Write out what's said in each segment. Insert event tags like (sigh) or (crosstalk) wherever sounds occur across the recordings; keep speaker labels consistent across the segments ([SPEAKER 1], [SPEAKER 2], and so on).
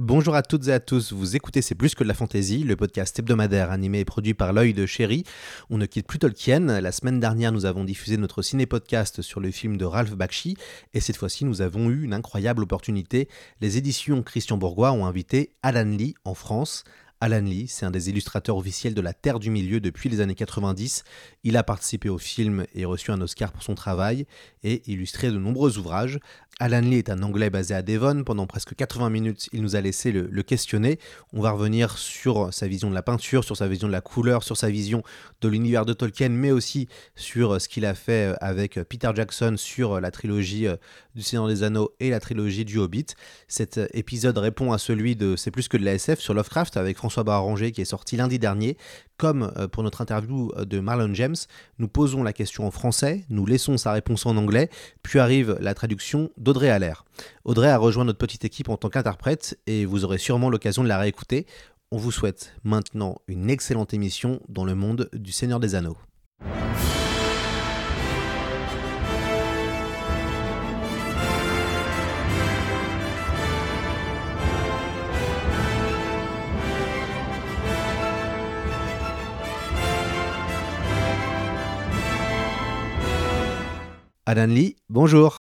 [SPEAKER 1] Bonjour à toutes et à tous, vous écoutez C'est plus que de la fantaisie, le podcast hebdomadaire animé et produit par l'œil de chéri. On ne quitte plus Tolkien, la semaine dernière nous avons diffusé notre ciné-podcast sur le film de Ralph Bakshi, et cette fois-ci nous avons eu une incroyable opportunité. Les éditions Christian Bourgois ont invité Alan Lee en France. Alan Lee, c'est un des illustrateurs officiels de La Terre du Milieu depuis les années 90. Il a participé au film et reçu un Oscar pour son travail et illustré de nombreux ouvrages. Alan Lee est un Anglais basé à Devon. Pendant presque 80 minutes, il nous a laissé le, questionner. On va revenir sur sa vision de la peinture, sur sa vision de la couleur, sur sa vision de l'univers de Tolkien, mais aussi sur ce qu'il a fait avec Peter Jackson sur la trilogie du Seigneur des Anneaux et la trilogie du Hobbit. Cet épisode répond à celui de C'est plus que de la SF sur Lovecraft avec François Barranger qui est sorti lundi dernier. Comme pour notre interview de Marlon James, nous posons la question en français, nous laissons sa réponse en anglais, puis arrive la traduction d'Audrey Allaire. Audrey a rejoint notre petite équipe en tant qu'interprète et vous aurez sûrement l'occasion de la réécouter. On vous souhaite maintenant une excellente émission dans le monde du Seigneur des Anneaux. Alan Lee, bonjour.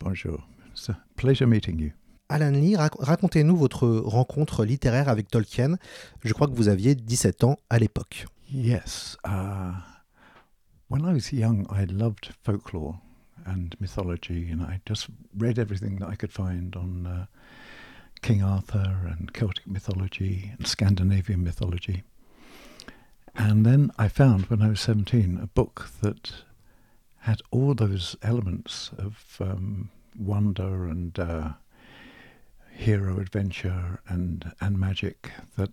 [SPEAKER 2] Bonjour. It's a pleasure meeting you.
[SPEAKER 1] Alan Lee, rac racontez-nous votre rencontre littéraire avec Tolkien. Je crois que vous aviez 17 ans à l'époque.
[SPEAKER 2] Yes. Uh, when I was young, I loved folklore and mythology, and I just read everything that I could find on uh, King Arthur and Celtic mythology and Scandinavian mythology. And then I found, when I was 17, a book that had all those elements of um, wonder and uh, hero adventure and and magic that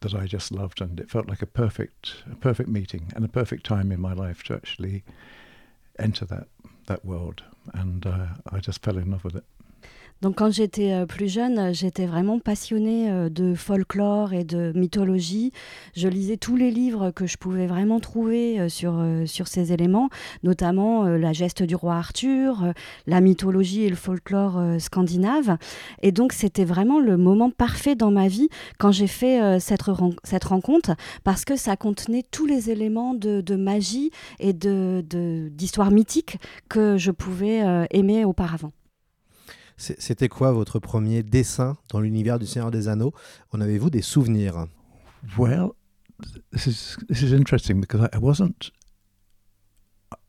[SPEAKER 2] that I just loved, and it felt like a perfect a perfect meeting and a perfect time in my life to actually enter that that world, and uh, I just fell in love with it.
[SPEAKER 3] Donc quand j'étais plus jeune, j'étais vraiment passionnée de folklore et de mythologie. Je lisais tous les livres que je pouvais vraiment trouver sur, sur ces éléments, notamment la geste du roi Arthur, la mythologie et le folklore scandinave. Et donc c'était vraiment le moment parfait dans ma vie quand j'ai fait cette, cette rencontre, parce que ça contenait tous les éléments de, de magie et d'histoire de, mythique que je pouvais aimer auparavant.
[SPEAKER 1] C'était quoi votre premier dessin dans l'univers du Seigneur des Anneaux? En avez-vous des souvenirs?
[SPEAKER 2] Well, this is this is interesting because I, wasn't.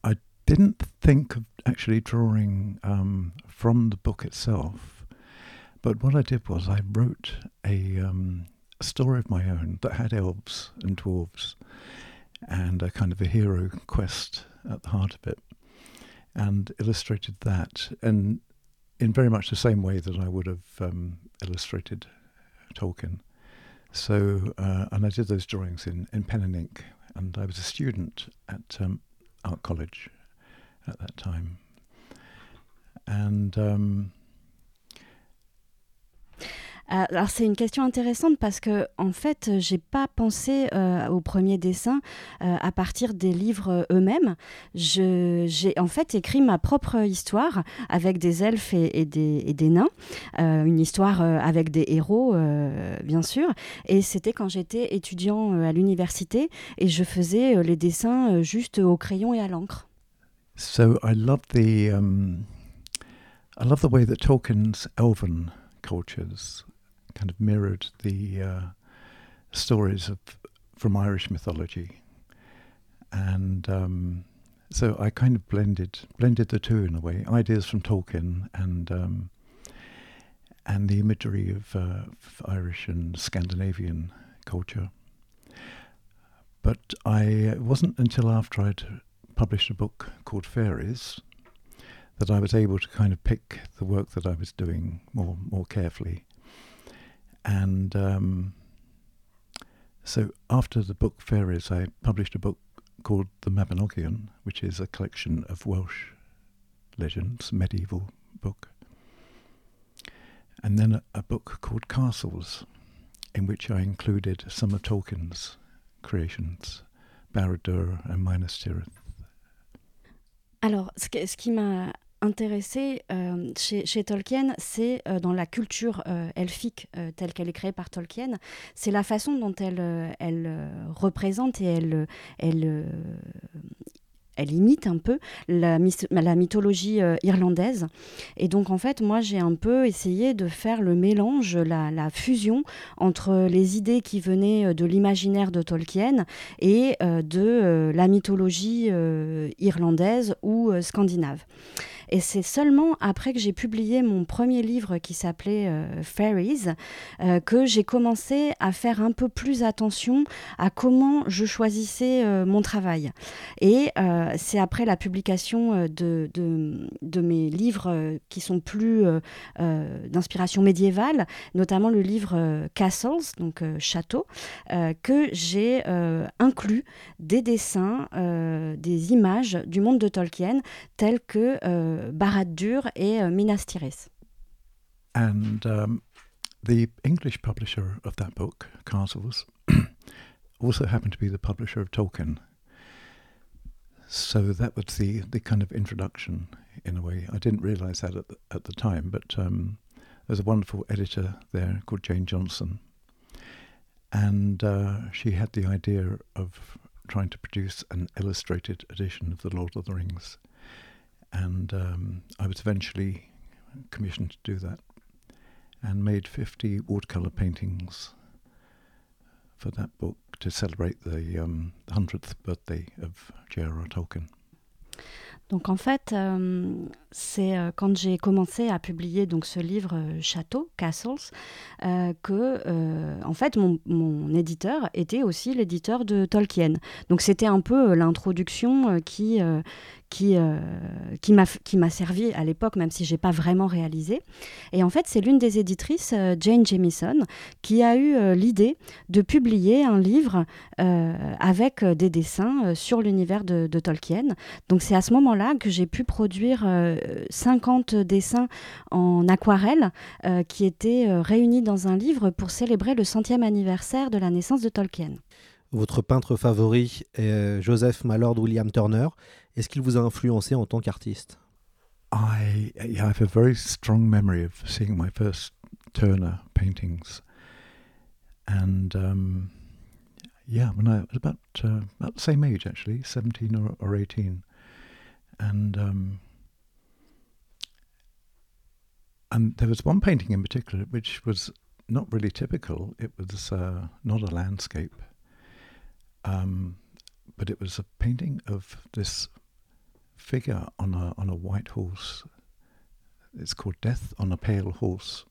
[SPEAKER 2] I didn't think of actually drawing um, from the book itself, but what I did was I wrote a, um, a story of my own that had elves and dwarves, and a kind of a hero quest at the heart of it, and illustrated that. And in very much the same way that I would have um, illustrated Tolkien. So, uh, and I did those drawings in, in pen and ink, and I was a student at um, art college at that time. And um,
[SPEAKER 3] alors c'est une question intéressante parce que en fait j'ai pas pensé euh, au premier dessin euh, à partir des livres eux-mêmes. J'ai en fait écrit ma propre histoire avec des elfes et, et, des, et des, nains, une histoire avec des héros bien sûr. Et c'était quand j'étais étudiant à l'université et je faisais les dessins juste au crayon et à l'encre.
[SPEAKER 2] So I love the um, I love the way that Tolkien's elven cultures kind of mirrored the uh, stories of from Irish mythology, and um, so I kind of blended blended the two in a way, ideas from Tolkien and um, and the imagery of, uh, of Irish and Scandinavian culture. but I it wasn't until after I'd published a book called Fairies that I was able to kind of pick the work that I was doing more more carefully. And um, so after the book Fairies, I published a book called The Mabinogion, which is a collection of Welsh legends, medieval book. And then a, a book called Castles, in which I included some of Tolkien's creations, Barad-dûr and Minas Tirith.
[SPEAKER 3] Alors, ce, que, ce qui m'a intéressé euh, chez, Tolkien, c'est euh, dans la culture euh, elfique euh, telle qu'elle est créée par Tolkien, c'est la façon dont elle, elle représente et elle, elle elle imite un peu la, mythologie irlandaise. Et donc, en fait, moi, j'ai un peu essayé de faire le mélange, la, fusion entre les idées qui venaient de l'imaginaire de Tolkien et de la mythologie irlandaise ou scandinave. Et c'est seulement après que j'ai publié mon premier livre qui s'appelait euh, Fairies euh, que j'ai commencé à faire un peu plus attention à comment je choisissais euh, mon travail. Et c'est après la publication de, de, mes livres qui sont plus d'inspiration médiévale, notamment le livre Castles, donc Château, que j'ai inclus des dessins, des images du monde de Tolkien tels que Barad-dûr et Minas Tirith.
[SPEAKER 2] And um, the English publisher of that book, Castles, (clears throat) also happened to be the publisher of Tolkien. So that was the, the kind of introduction in a way. I didn't realize that at the, at the time, but um, there's a wonderful editor there called Jane Johnson. And uh, she had the idea of trying to produce an illustrated edition of The Lord of the Rings. And um, I was eventually commissioned to do that and made 50 watercolor paintings for that book to celebrate the um, 100th birthday of J.R.R. Tolkien.
[SPEAKER 3] Donc en fait, euh, c'est euh, quand j'ai commencé à publier donc ce livre euh, Château, Castles, euh, que euh, en fait mon, mon, éditeur était aussi l'éditeur de Tolkien. Donc c'était un peu euh, l'introduction qui qui, euh, qui m'a servi à l'époque, même si je n'ai pas vraiment réalisé. Et en fait, c'est l'une des éditrices, euh, Jane Jamison, qui a eu euh, l'idée de publier un livre avec des dessins sur l'univers de, de, Tolkien. Donc c'est à ce moment-là que j'ai pu produire 50 dessins en aquarelle qui étaient réunis dans un livre pour célébrer le centième anniversaire de la naissance de Tolkien.
[SPEAKER 1] Votre peintre favori est Joseph Mallord William Turner. Est-ce qu'il vous a influencé en tant qu'artiste
[SPEAKER 2] I, I have a very strong memory of seeing my first Turner paintings. And um, yeah, when I was about, uh, about the same age actually, 17 or, or 18. And um, and there was one painting in particular which was not really typical. It was uh, not a landscape, um, but it was a painting of this figure on a on a white horse. It's called Death on a Pale Horse,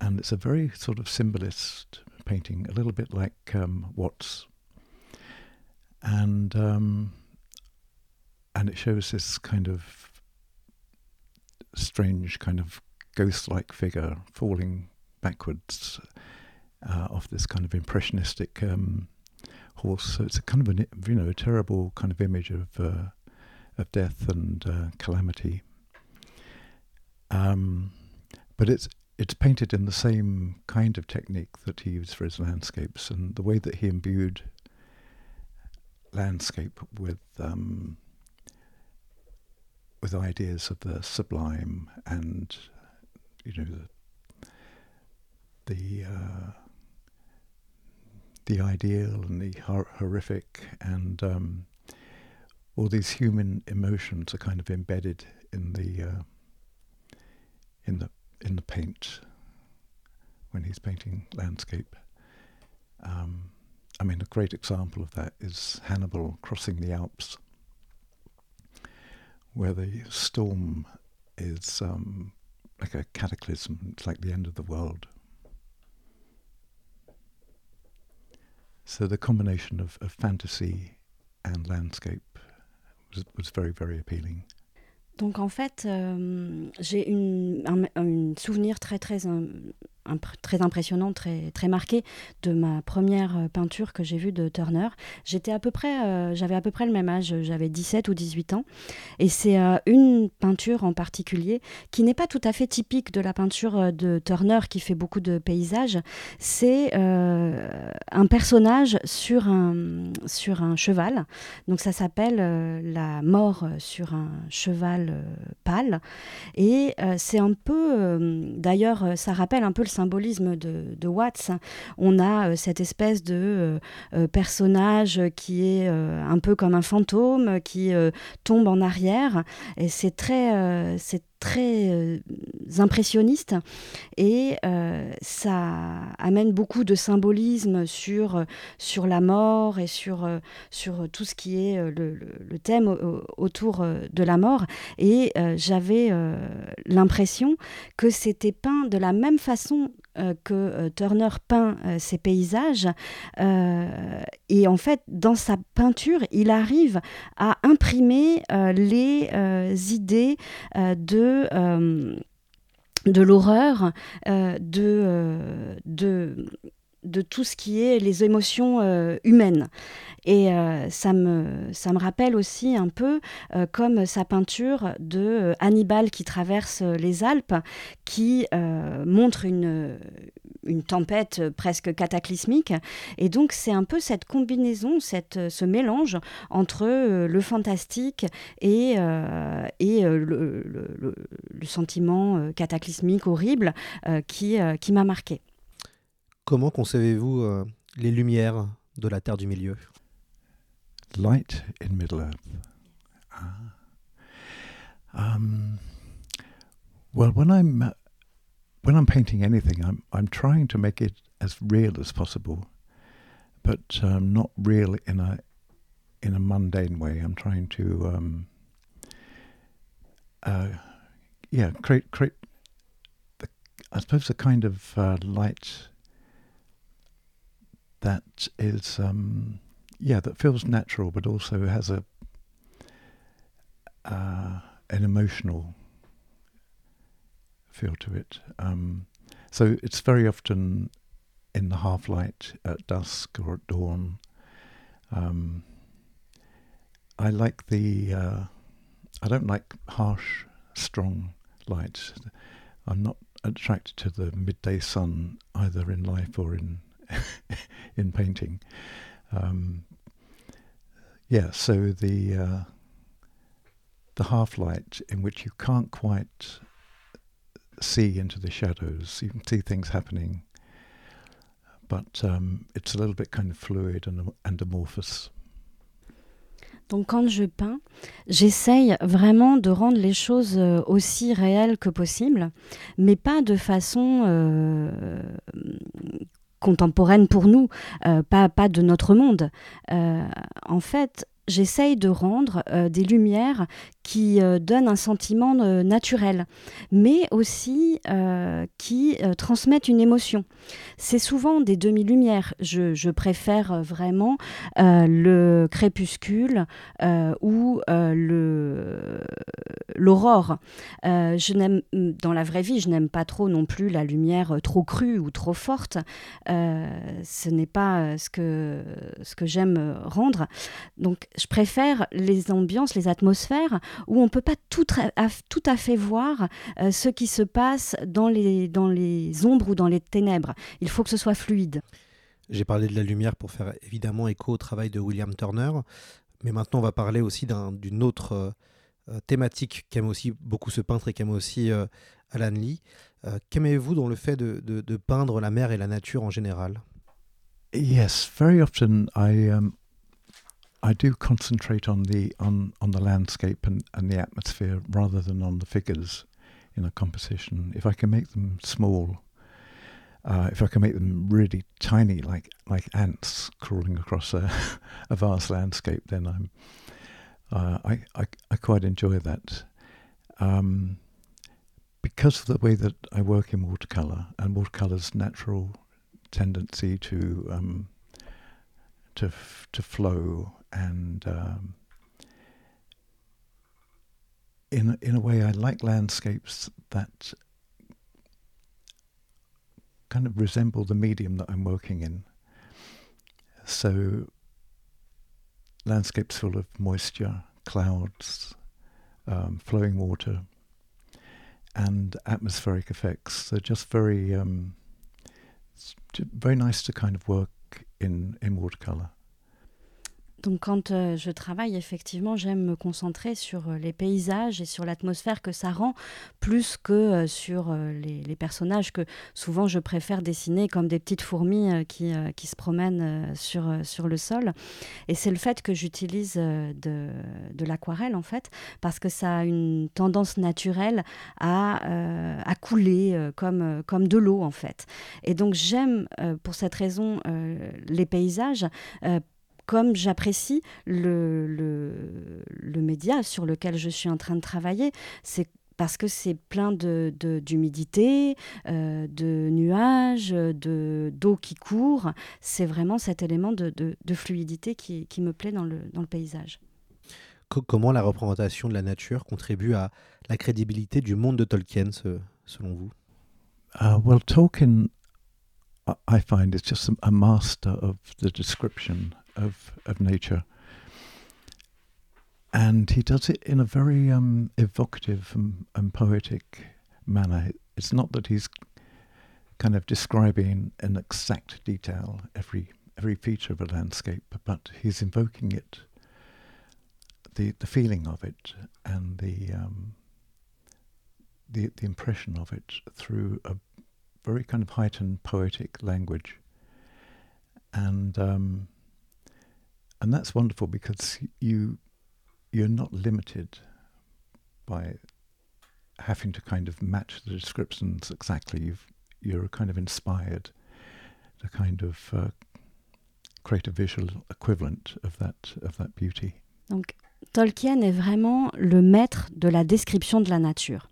[SPEAKER 2] and it's a very sort of symbolist painting, a little bit like um, Watts, and um, and it shows this kind of strange kind of ghost-like figure falling backwards uh, off this kind of impressionistic um, horse. So it's a kind of a you know a terrible kind of image of uh, of death and uh, calamity. Um, but it's it's painted in the same kind of technique that he used for his landscapes, and the way that he imbued landscape with um, with ideas of the sublime and you know the the, uh, the ideal and the hor- horrific and um, all these human emotions are kind of embedded in the uh, in the in the paint when he's painting landscape. Um, I mean, a great example of that is Hannibal crossing the Alps, where the storm is um, like a cataclysm. It's like the end of the world. so the combination of, of fantasy and landscape was, was very, very appealing.
[SPEAKER 3] Donc en fait, euh, j'ai un, un souvenir très très très impressionnant, très, très marqué de ma première euh, peinture que j'ai vue de Turner. J'étais à peu près, euh, j'avais à peu près le même âge, j'avais 17 ou 18 ans. Et c'est euh, une peinture en particulier qui n'est pas tout à fait typique de la peinture de Turner qui fait beaucoup de paysages. C'est un personnage sur un, sur un cheval. Donc ça s'appelle La mort sur un cheval pâle. Et c'est un peu, d'ailleurs, ça rappelle un peu le symbolisme de, Watts. On a euh, cette espèce de euh, euh, personnage qui est un peu comme un fantôme, qui tombe en arrière. Et c'est très, très euh, impressionniste et euh, ça amène beaucoup de symbolisme sur, sur la mort et sur, sur tout ce qui est le, thème autour de la mort. Et j'avais l'impression que c'était peint de la même façon que Turner peint ses paysages. et en fait, dans sa peinture, il arrive à imprimer les idées de euh, de, l'horreur, euh, de, euh, de, de tout ce qui est les émotions humaines. Et ça, me, ça me rappelle aussi un peu comme sa peinture de Hannibal qui traverse les Alpes, qui montre une, une tempête presque cataclysmique. Et donc c'est un peu cette combinaison, cette, ce mélange entre euh, le fantastique et, euh, et euh, le, le, le, sentiment cataclysmique horrible qui, qui m'a marqué.
[SPEAKER 1] Comment concevez-vous les lumières de la Terre du Milieu?
[SPEAKER 2] Light in Middle Earth. Ah. Um, well, when I'm when I'm painting anything, I'm I'm trying to make it as real as possible, but um, not real in a in a mundane way. I'm trying to um, uh, yeah create create the, I suppose a kind of uh, light that is um, yeah that feels natural, but also has a uh, an emotional feel to it. Um, so it's very often in the half light at dusk or at dawn. Um, I like the. Uh, I don't like harsh, strong lights. I'm not attracted to the midday sun either in life or in (laughs) in painting. Um, yeah, so the uh, the half light in which you can't quite see into the shadows. You can see things happening, but um, it's a little bit kind of fluid and, and amorphous.
[SPEAKER 3] Donc quand je peins, j'essaye vraiment de rendre les choses euh, aussi réelles que possible, mais pas de façon euh, contemporaine pour nous, euh, pas, pas de notre monde. Euh, en fait, j'essaye de rendre euh, des lumières qui euh, donnent un sentiment euh, naturel, mais aussi qui transmettent une émotion. C'est souvent des demi-lumières. Je, préfère vraiment le crépuscule ou l'aurore. dans la vraie vie, je n'aime pas trop non plus la lumière trop crue ou trop forte. ce n'est pas ce que ce que j'aime rendre. Donc je préfère les ambiances, les atmosphères où on ne peut pas tout, tout, à fait voir euh, ce qui se passe dans les, dans les ombres ou dans les ténèbres. Il faut que ce soit fluide.
[SPEAKER 1] J'ai parlé de la lumière pour faire évidemment écho au travail de William Turner, mais maintenant on va parler aussi d'une autre euh, euh, thématique qu'aime aussi beaucoup ce peintre et qu'aime aussi Alan Lee. Qu'aimez-vous dans le fait de, de, de, peindre la mer et la nature en général?
[SPEAKER 2] Yes, very often I um, I do concentrate on the on, on the landscape and, and the atmosphere rather than on the figures in a composition. If I can make them small, uh, if I can make them really tiny, like like ants crawling across a, (laughs) a vast landscape, then I'm uh, I, I I quite enjoy that. Um, because of the way that I work in watercolor and watercolor's natural tendency to um, to f- to flow and um, in a- in a way I like landscapes that kind of resemble the medium that I'm working in. So landscapes full of moisture, clouds, um, flowing water, and atmospheric effects. They're just very um, very nice to kind of work in in watercolor.
[SPEAKER 3] Donc quand euh, je travaille, effectivement, j'aime me concentrer sur euh, les paysages et sur l'atmosphère que ça rend, plus que euh, sur les, personnages que souvent je préfère dessiner comme des petites fourmis qui, qui se promènent sur, sur le sol. Et c'est le fait que j'utilise de, de l'aquarelle, en fait, parce que ça a une tendance naturelle à, à couler comme, comme de l'eau, en fait. Et donc j'aime, pour cette raison, les paysages. Euh, comme j'apprécie le, le, le média sur lequel je suis en train de travailler, c'est parce que c'est plein de, de- d'humidité, euh, de nuages, de, d'eau qui court. C'est vraiment cet élément de, de- de fluidité qui, qui me plaît dans le, dans le paysage.
[SPEAKER 1] Co- comment la représentation de la nature contribue à la crédibilité du monde de Tolkien, ce- selon vous?
[SPEAKER 2] Uh, well, Tolkien, I- find, is just a master of the description of, of nature. And he does it in a very um, evocative and, and poetic manner. It's not that he's kind of describing in exact detail every every feature of a landscape, but he's invoking it, the the feeling of it, and the um, the the impression of it through a very kind of heightened poetic language, and um, and that's wonderful because you you're not limited by having to kind of match the descriptions exactly. You've you're kind of inspired to kind of uh, create a visual equivalent of that of that beauty.
[SPEAKER 3] Donc Tolkien est vraiment le maître de la description de la nature.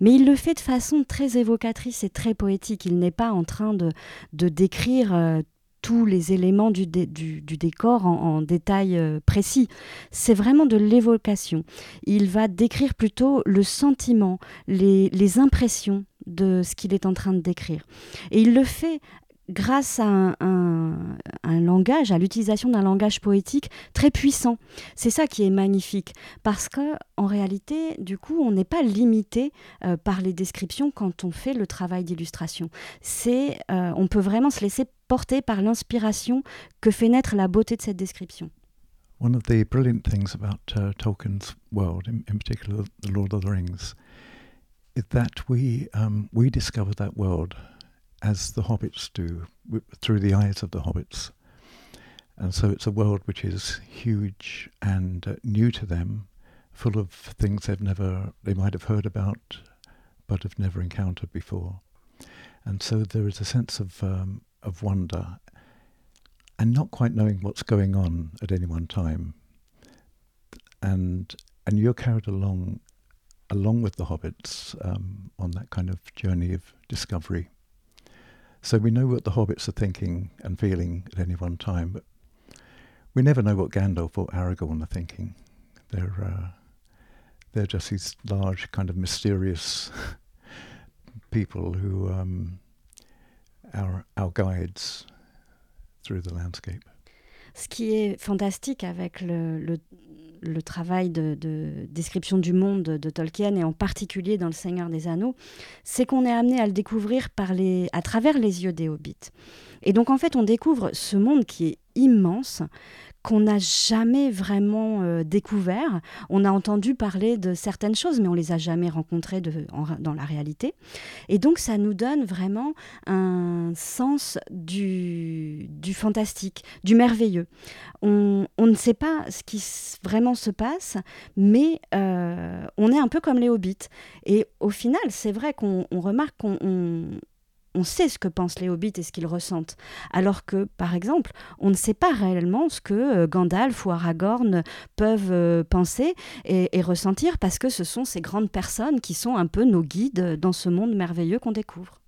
[SPEAKER 3] Mais il le fait de façon très évocatrice et très poétique. Il n'est pas en train de, de décrire euh, tous les éléments du, dé- du- du décor en, en détail euh, précis. C'est vraiment de l'évocation. Il va décrire plutôt le sentiment, les, impressions de ce qu'il est en train de décrire. Et il le fait grâce à un langage, à l'utilisation d'un langage poétique très puissant. C'est ça qui est magnifique, parce que en réalité, du coup, on n'est pas limité euh, par les descriptions quand on fait le travail d'illustration. C'est, euh, on peut vraiment se laisser porter par l'inspiration que fait naître la beauté de cette description.
[SPEAKER 2] One of the brilliant things about uh, Tolkien's world, in, in particular the Lord of the Rings, is that we um, we discover that world as the hobbits do, through the eyes of the hobbits. And so it's a world which is huge and uh, new to them, full of things they've never, they might have heard about, but have never encountered before. And so there is a sense of um, of wonder and not quite knowing what's going on at any one time. And and you're carried along along with the hobbits um, on that kind of journey of discovery. So we know what the hobbits are thinking and feeling at any one time, but we never know what Gandalf or Aragorn are thinking. They're uh, they're just these large, kind of mysterious (laughs) people who um, our our guides through the landscape.
[SPEAKER 3] Ce qui est fantastique avec le, travail de, de description du monde de Tolkien, et en particulier dans Le Seigneur des Anneaux, c'est qu'on est amené à le découvrir à travers les yeux des hobbits. Et donc en fait, on découvre ce monde qui est immense, qu'on n'a jamais vraiment euh, découvert. On a entendu parler de certaines choses, mais on les a jamais rencontrées dans la réalité. Et donc ça nous donne vraiment un sens du, du fantastique, du merveilleux. On, ne sait pas ce qui vraiment se passe, mais euh, on est un peu comme les hobbits. Et au final, c'est vrai qu'on on remarque qu'on on- sait ce que pensent les hobbits et ce qu'ils ressentent. Alors que, par exemple, on ne sait pas réellement ce que euh, Gandalf ou Aragorn peuvent euh, penser et, et ressentir parce que ce sont ces grandes personnes qui sont un peu nos guides dans ce monde merveilleux qu'on découvre.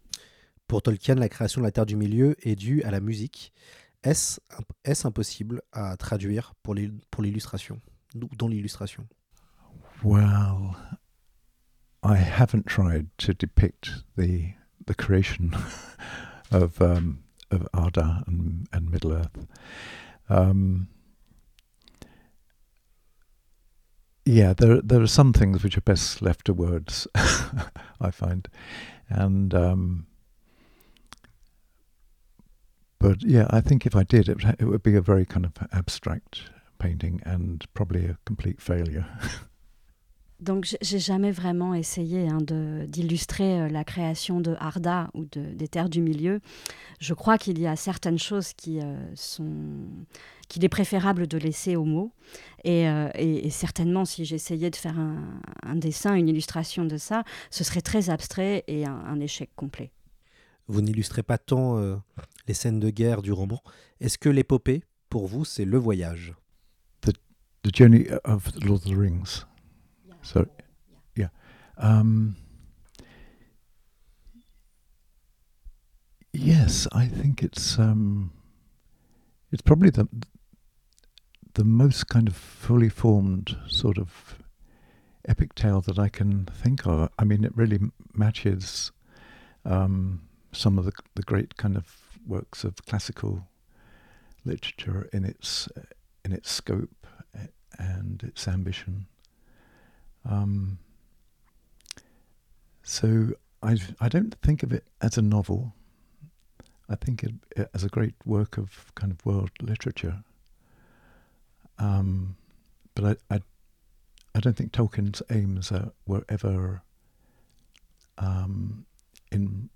[SPEAKER 1] Pour Tolkien, la création de la Terre du Milieu est due à la musique. est-ce est impossible à traduire pour l'illustration, dans l'illustration?
[SPEAKER 2] Well, I haven't tried to depict the the creation (laughs) of um, of Arda and, and Middle Earth. Um, yeah, there there are some things which are best left to words. (laughs) I find, and um, but yeah, I think if I did, it it would be a very kind of abstract painting and probably a complete failure. (laughs)
[SPEAKER 3] Donc j'ai jamais vraiment essayé hein, d'illustrer euh, la création de Arda ou de, des terres du milieu. Je crois qu'il y a certaines choses qui euh, sont qu'il est préférable de laisser aux mots. Et, euh, et, certainement, si j'essayais de faire un, un, dessin, une illustration de ça, ce serait très abstrait et un, un échec complet.
[SPEAKER 1] Vous n'illustrez pas tant les scènes de guerre du roman. Est-ce que l'épopée, pour vous, c'est le voyage?
[SPEAKER 2] The, the Journey of the Lord of the Rings. So, yeah. Um, yes, I think it's um, it's probably the the most kind of fully formed sort of epic tale that I can think of. I mean, it really matches um, some of the the great kind of works of classical literature in its in its scope and its ambition. Um, so I I don't think of it as a novel. I think it, it as a great work of kind of world literature. Um, but I, I I don't think Tolkien's aims were ever um, in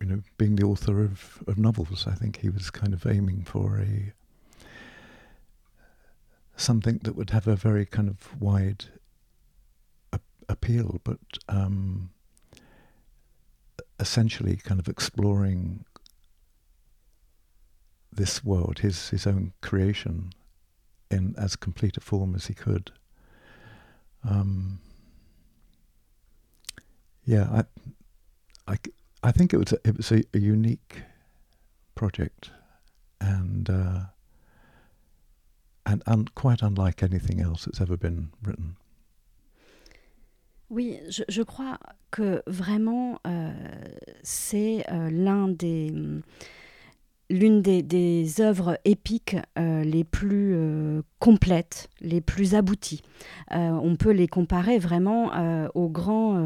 [SPEAKER 2] you know being the author of, of novels. I think he was kind of aiming for a something that would have a very kind of wide appeal, but um, essentially kind of exploring this world, his his own creation, in as complete a form as he could. Um, yeah, I, I, I think it was a, it was a, a unique project, and uh, and un, quite unlike anything else that's ever been written.
[SPEAKER 3] Oui, je, crois que vraiment euh, c'est euh, des l'une des, des, œuvres épiques euh, les plus complètes, les plus abouties. On peut les comparer vraiment aux grands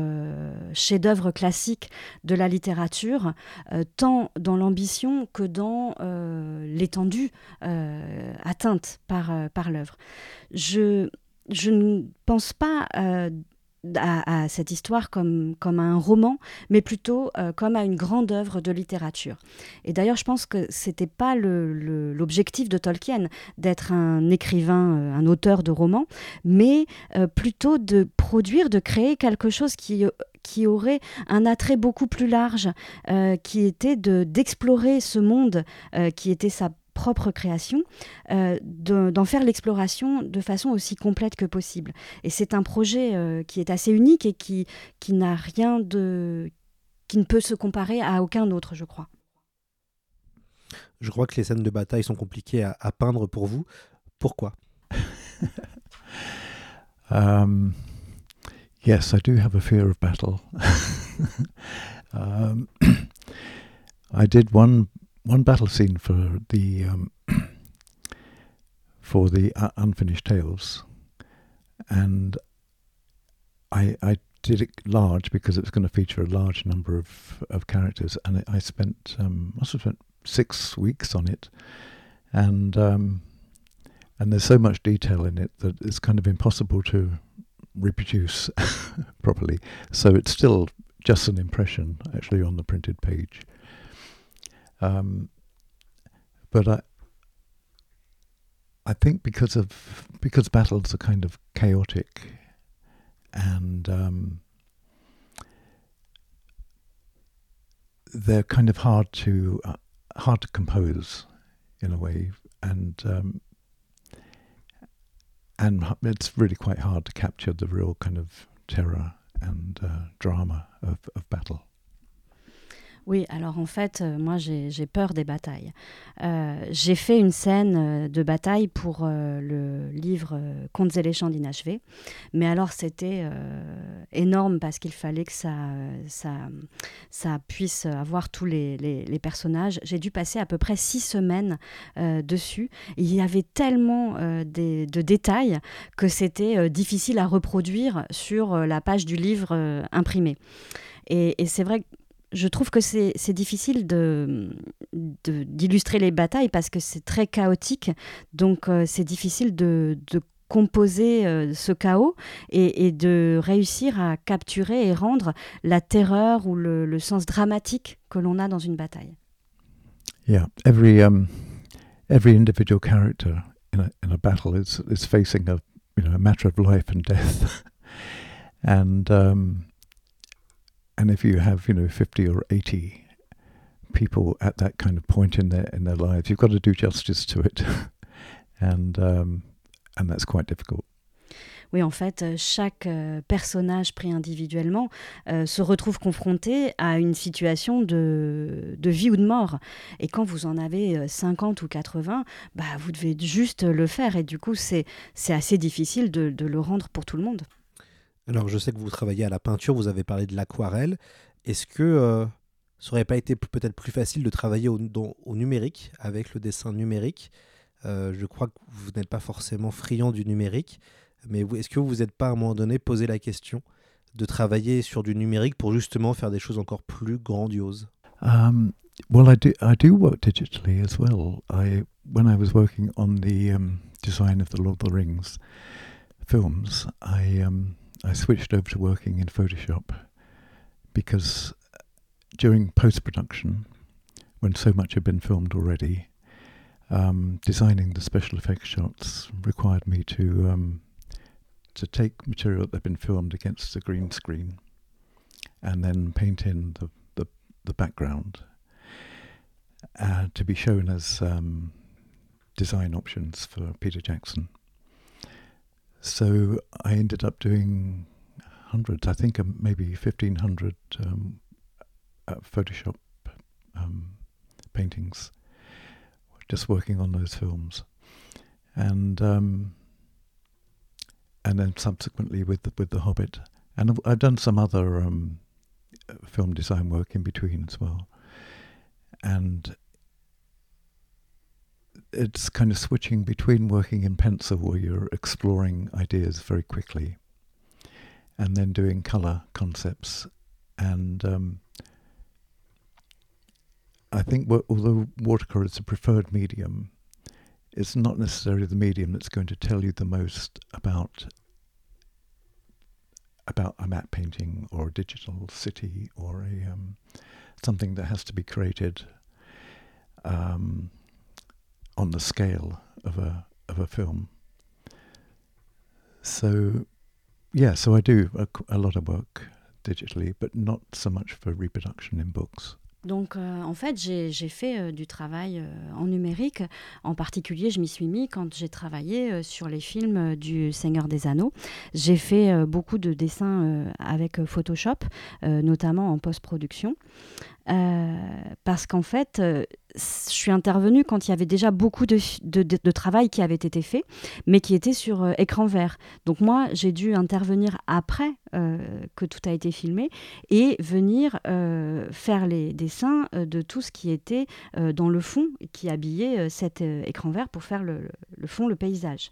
[SPEAKER 3] chefs-d'œuvre classiques de la littérature, tant dans l'ambition que dans l'étendue atteinte par, l'œuvre. Je ne pense pas à, cette histoire comme, comme à un roman, mais plutôt euh, comme à une grande œuvre de littérature. Et d'ailleurs, je pense que c'était pas l'objectif de Tolkien d'être un écrivain, euh, un auteur de romans, mais euh, plutôt de produire, de créer quelque chose qui qui aurait un attrait beaucoup plus large, qui était d'explorer ce monde qui était sa propre création, euh, d'en faire l'exploration de façon aussi complète que possible. Et c'est un projet euh, qui est assez unique et qui, qui n'a rien de... qui ne peut se comparer à aucun autre, je crois.
[SPEAKER 1] Je crois que les scènes de bataille sont compliquées à, à peindre pour vous. Pourquoi? (laughs)
[SPEAKER 2] Um, Yes, I do have a fear of battle. (laughs) um, (clears throat) I did one one battle scene for the um, for the uh, unfinished tales, and I I did it large because it was going to feature a large number of of characters, and I spent um, must have spent six weeks on it, and um, and there's so much detail in it that it's kind of impossible to reproduce (laughs) properly. So it's still just an impression actually on the printed page. Um, but I, I think because of because battles are kind of chaotic, and um, they're kind of hard to uh, hard to compose in a way, and um, and it's really quite hard to capture the real kind of terror and uh, drama of, of battle.
[SPEAKER 3] Oui, alors en fait, euh, moi j'ai peur des batailles. Euh, j'ai fait une scène euh, de bataille pour le livre Contes et légendes inachevés, mais alors c'était énorme parce qu'il fallait que ça, puisse avoir tous les, personnages. J'ai dû passer à peu près six semaines dessus. Il y avait tellement de détails que c'était difficile à reproduire sur la page du livre imprimé. Et, et c'est vrai que je trouve que c'est difficile d'illustrer les batailles parce que c'est très chaotique. Donc euh, c'est difficile de, composer euh, ce chaos et, de réussir à capturer et rendre la terreur ou le, sens dramatique que l'on a dans une bataille.
[SPEAKER 2] Yeah, every um, every individual character in a in a battle is is facing a you matter of life and death, (laughs) and um, and if you have you know 50 or 80 people at that kind of point in their in their lives you've got to do justice to it (laughs) and um, and that's quite difficult
[SPEAKER 3] Oui, en fait, euh, chaque euh, personnage pris individuellement euh, se retrouve confronté à une situation de, de, vie ou de mort. Et quand vous en avez 50 ou 80, bah, vous devez juste le faire. Et du coup, c'est assez difficile de le rendre pour tout le monde.
[SPEAKER 1] Alors, je sais que vous travaillez à la peinture, vous avez parlé de l'aquarelle. Est-ce que euh, ça aurait pas été peut-être plus facile de travailler au, numérique, avec le dessin numérique? Euh, Je crois que vous n'êtes pas forcément friand du numérique, mais est-ce que vous vous êtes pas à un moment donné posé la question de travailler sur du numérique pour justement faire des choses encore plus grandioses?
[SPEAKER 2] Um, Well, I do, I do work digitally as well. I, when I was working on the um, design of the Lord of the Rings films, I um, I switched over to working in Photoshop because during post production, when so much had been filmed already, um, designing the special effects shots required me to um, to take material that had been filmed against the green screen and then paint in the the, the background uh, to be shown as um, design options for Peter Jackson. So I ended up doing hundreds, I think um, maybe 1500 um, uh, Photoshop um, paintings, just working on those films. And um, and then subsequently with the, with the Hobbit, and I've, I've done some other um, film design work in between as well. And it's kind of switching between working in pencil where you're exploring ideas very quickly and then doing color concepts. And um, I think although watercolor is a preferred medium, it's not necessarily the medium that's going to tell you the most about about a map painting or a digital city or a um, something that has to be created. Um, on the scale of a of a film. So, yeah, so I do a, a lot of work digitally, but not so much for reproduction in books.
[SPEAKER 3] Donc euh, en fait, j'ai fait euh, du travail euh, en numérique. En particulier, je m'y suis mis quand j'ai travaillé sur les films du Seigneur des Anneaux. J'ai fait beaucoup de dessins avec Photoshop, notamment en post-production. Parce qu'en fait, je suis intervenue quand il y avait déjà beaucoup de, travail qui avait été fait, mais qui était sur euh, écran vert. Donc moi, j'ai dû intervenir après euh, que tout a été filmé et venir euh, faire les dessins de tout ce qui était dans le fond, qui habillait cet écran vert pour faire le, fond, le paysage.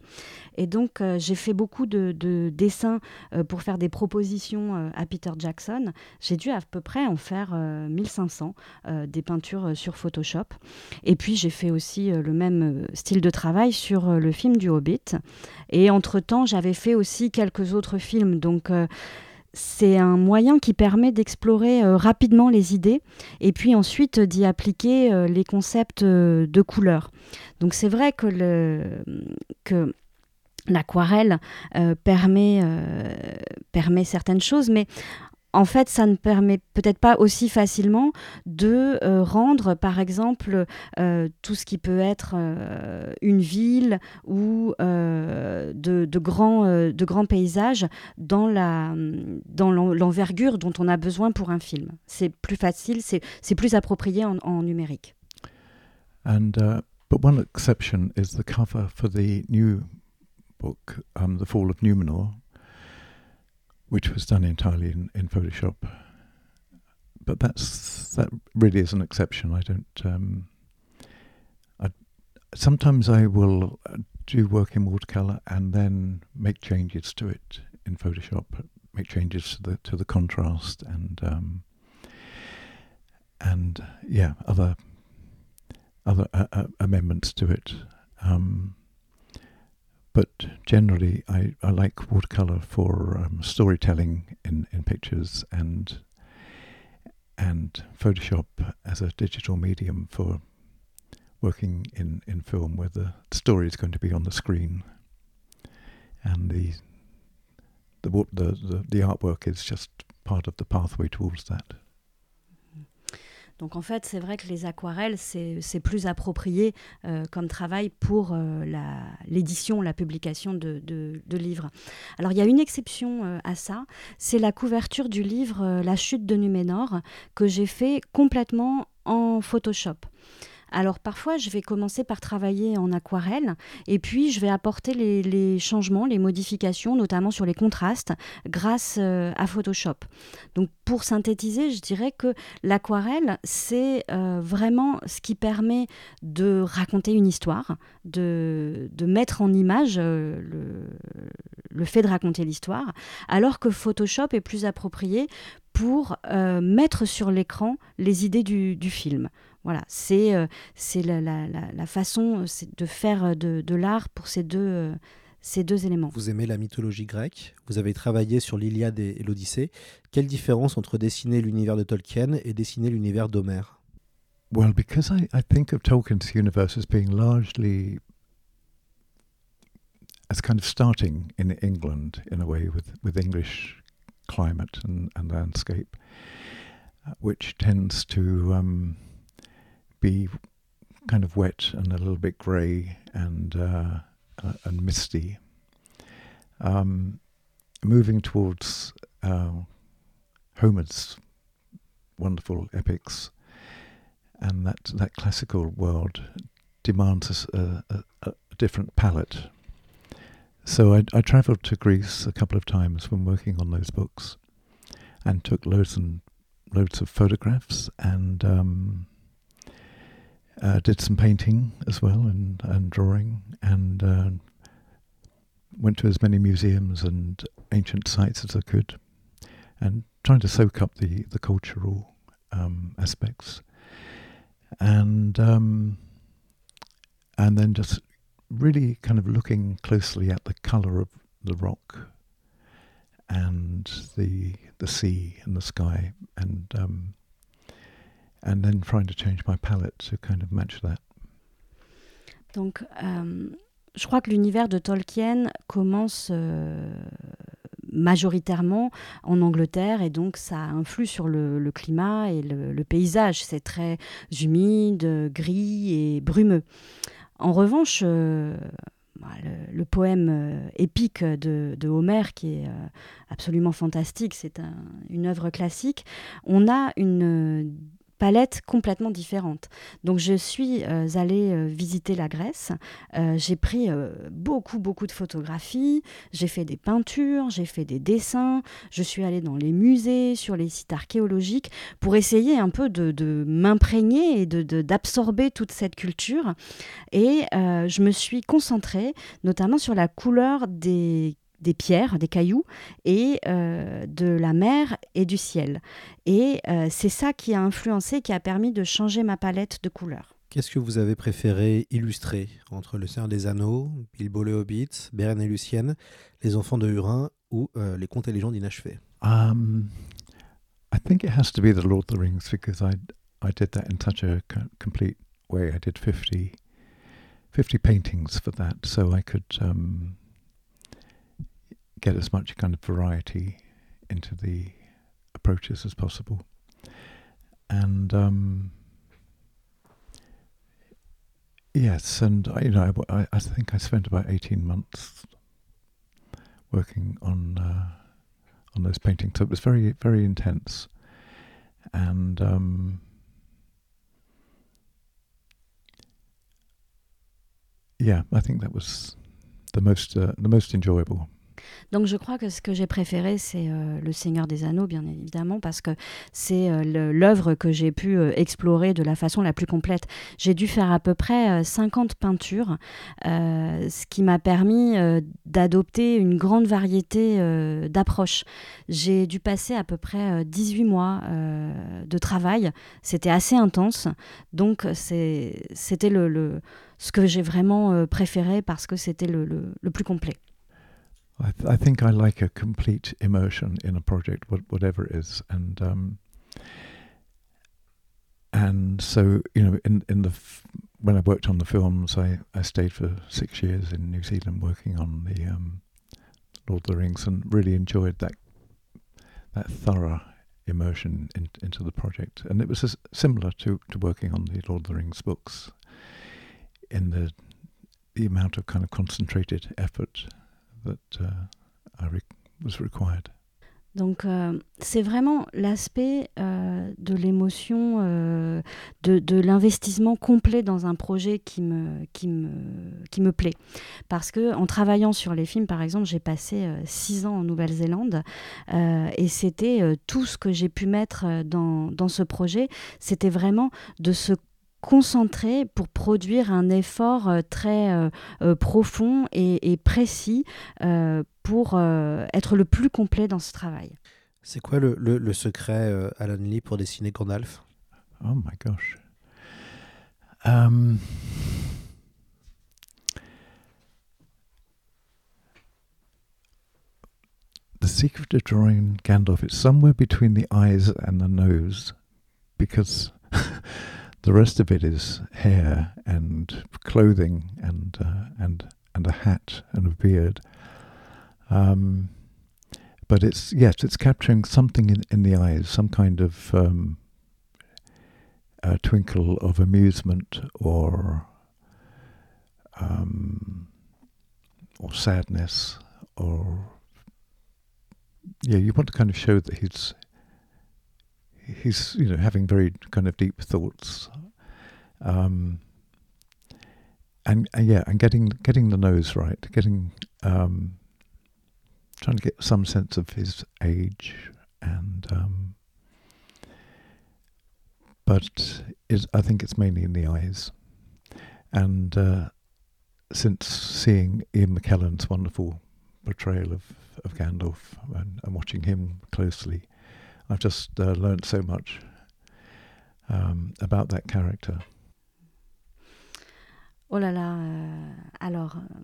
[SPEAKER 3] Et donc, j'ai fait beaucoup de dessins pour faire des propositions à Peter Jackson. J'ai dû à peu près en faire 1500, des peintures sur Photoshop. Et puis j'ai fait aussi euh, le même euh, style de travail sur euh, le film du Hobbit. Et entre-temps, j'avais fait aussi quelques autres films. Donc c'est un moyen qui permet d'explorer rapidement les idées et puis ensuite d'y appliquer les concepts de couleurs. Donc c'est vrai que, que l'aquarelle permet, permet certaines choses, mais en fait, ça ne permet peut-être pas aussi facilement de euh, rendre, par exemple, euh, tout ce qui peut être euh, une ville ou de, grands, de grands paysages dans l'envergure dont on a besoin pour un film. C'est plus facile, c'est plus approprié en, numérique.
[SPEAKER 2] And uh, but one exception is the cover for the new book, um, The Fall of Numenor. Which was done entirely in, in Photoshop. But that's that really is an exception. I don't. Um, I sometimes I will uh, do work in watercolor and then make changes to it in Photoshop, make changes to the to the contrast and um, and yeah, other other uh, uh, amendments to it. Um, but generally, I, I like watercolor for um, storytelling in, in pictures and and Photoshop as a digital medium for working in, in film where the story is going to be on the screen and the the the, the, the artwork is just part of the pathway towards that.
[SPEAKER 3] Donc en fait, c'est vrai que les aquarelles, c'est plus approprié euh, comme travail pour euh, l'édition, la, publication de, livres. Alors il y a une exception euh, à ça, c'est la couverture du livre La chute de Numénor que j'ai fait complètement en Photoshop. Alors parfois, je vais commencer par travailler en aquarelle et puis je vais apporter les, changements, les modifications, notamment sur les contrastes, grâce euh, à Photoshop. Donc pour synthétiser, je dirais que l'aquarelle, c'est euh, vraiment ce qui permet de raconter une histoire, de, mettre en image euh, le, fait de raconter l'histoire, alors que Photoshop est plus approprié pour mettre sur l'écran les idées du film. Voilà, c'est euh, c'est la, la, la, façon euh, de faire euh, de, de l'art pour ces deux, ces deux éléments.
[SPEAKER 1] Vous aimez la mythologie grecque, vous avez travaillé sur l'Iliade et l'Odyssée. Quelle différence entre dessiner l'univers de Tolkien et dessiner l'univers d'Homère?
[SPEAKER 2] Well, because I, I think of Tolkien's universe as being largely as kind of starting in England in a way with, with English climate and, and landscape, uh, which tends to um, be kind of wet and a little bit grey and uh, uh, and misty. Um, moving towards uh, Homer's wonderful epics, and that that classical world demands a, a, a different palette. So I, I travelled to Greece a couple of times when working on those books, and took loads and loads of photographs and um, uh, did some painting as well and, and drawing and uh, went to as many museums and ancient sites as I could and trying to soak up the, the cultural um, aspects. And um, and then just really kind of looking closely at the color of the rock and the the sea and the sky and um, and then trying to change my palette to kind of match that.
[SPEAKER 3] Donc, euh, je crois que l'univers de Tolkien commence euh, majoritairement en Angleterre et donc ça influe sur le, climat et le, paysage. C'est très humide, gris et brumeux. En revanche, euh, bah, le, poème épique de, de, Homère, qui est absolument fantastique, c'est une œuvre classique, on a une palette complètement différente. Donc je suis euh, allée euh, visiter la Grèce, euh, j'ai pris beaucoup beaucoup de photographies, j'ai fait des peintures, j'ai fait des dessins, je suis allée dans les musées, sur les sites archéologiques pour essayer un peu de, m'imprégner et d'absorber de, toute cette culture. Et je me suis concentrée notamment sur la couleur des des pierres, des cailloux, et euh, de la mer et du ciel. Et euh, c'est ça qui a influencé, qui a permis de changer ma palette de couleurs.
[SPEAKER 1] Qu'est-ce que vous avez préféré illustrer entre Le Seigneur des Anneaux, Bilbo le Hobbit, Beren et Lucienne, Les Enfants de Hurin ou euh, Les Contes et légendes inachevé
[SPEAKER 2] um, I think it has to be The Lord of the Rings because I, I did that in such a complete way. I did 50, 50 paintings for that, so I could um, get as much kind of variety into the approaches as possible. And um, yes, and I, you know, I, I think I spent about eighteen months working on uh, on those paintings. So it was very very intense, and um, yeah, I think that was the most uh, the most enjoyable.
[SPEAKER 3] Donc je crois que ce que j'ai préféré, c'est euh, Le Seigneur des Anneaux, bien évidemment, parce que c'est euh, l'œuvre que j'ai pu euh, explorer de la façon la plus complète. J'ai dû faire à peu près 50 peintures, ce qui m'a permis d'adopter une grande variété d'approches. J'ai dû passer à peu près 18 mois de travail. C'était assez intense, donc c'était ce que j'ai vraiment préféré parce que c'était le plus complet.
[SPEAKER 2] I, th- I think I like a complete immersion in a project, whatever it is, and um, and so you know, in in the f- when I worked on the films, I, I stayed for six years in New Zealand working on the um, Lord of the Rings, and really enjoyed that that thorough immersion in, into the project, and it was similar to to working on the Lord of the Rings books in the the amount of kind of concentrated effort that uh, was required.
[SPEAKER 3] Donc euh, c'est vraiment l'aspect euh, de l'émotion, euh, de, de l'investissement complet dans un projet qui me, qui me, qui me plaît. Parce que en travaillant sur les films, par exemple, j'ai passé six ans en Nouvelle-Zélande et c'était tout ce que j'ai pu mettre dans, dans ce projet, c'était vraiment de se concentré pour produire un effort euh, très euh, euh, profond et, et précis pour être le plus complet dans ce travail.
[SPEAKER 1] C'est quoi le, le, le secret, Alan Lee, pour dessiner Gandalf?
[SPEAKER 2] Oh my gosh. Um, the secret of drawing Gandalf is somewhere between the eyes and the nose, because (laughs) The rest of it is hair and clothing and uh, and and a hat and a beard. Um, but it's yes, it's capturing something in, in the eyes, some kind of um, twinkle of amusement or um, or sadness or yeah, you want to kind of show that he's he's you know having very kind of deep thoughts, um, and, and yeah, and getting getting the nose right, getting um, trying to get some sense of his age, and um, but is I think it's mainly in the eyes, and uh, since seeing Ian McKellen's wonderful portrayal of of Gandalf and, and watching him closely. I've just uh, learned so much um, about that character.
[SPEAKER 3] Oh là là, euh, alors, euh,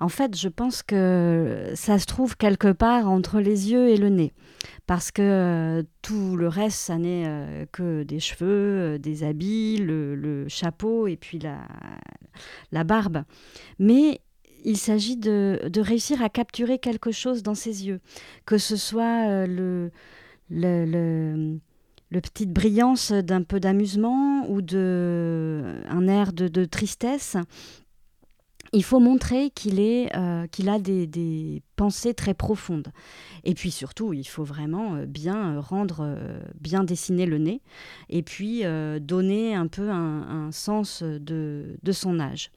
[SPEAKER 3] en fait, je pense que ça se trouve quelque part entre les yeux et le nez. Parce que euh, tout le reste, ça n'est que des cheveux, des habits, le, le, chapeau et puis la, la barbe. Mais il s'agit de, de, réussir à capturer quelque chose dans ses yeux, que ce soit le, le, le, petite brillance d'un peu d'amusement ou de un air de, de, tristesse. Il faut montrer qu'il est euh, qu'il a des, des, pensées très profondes. Et puis surtout, il faut vraiment euh, bien rendre, euh, bien dessiner le nez, et puis donner un peu un, un sens de, de son âge.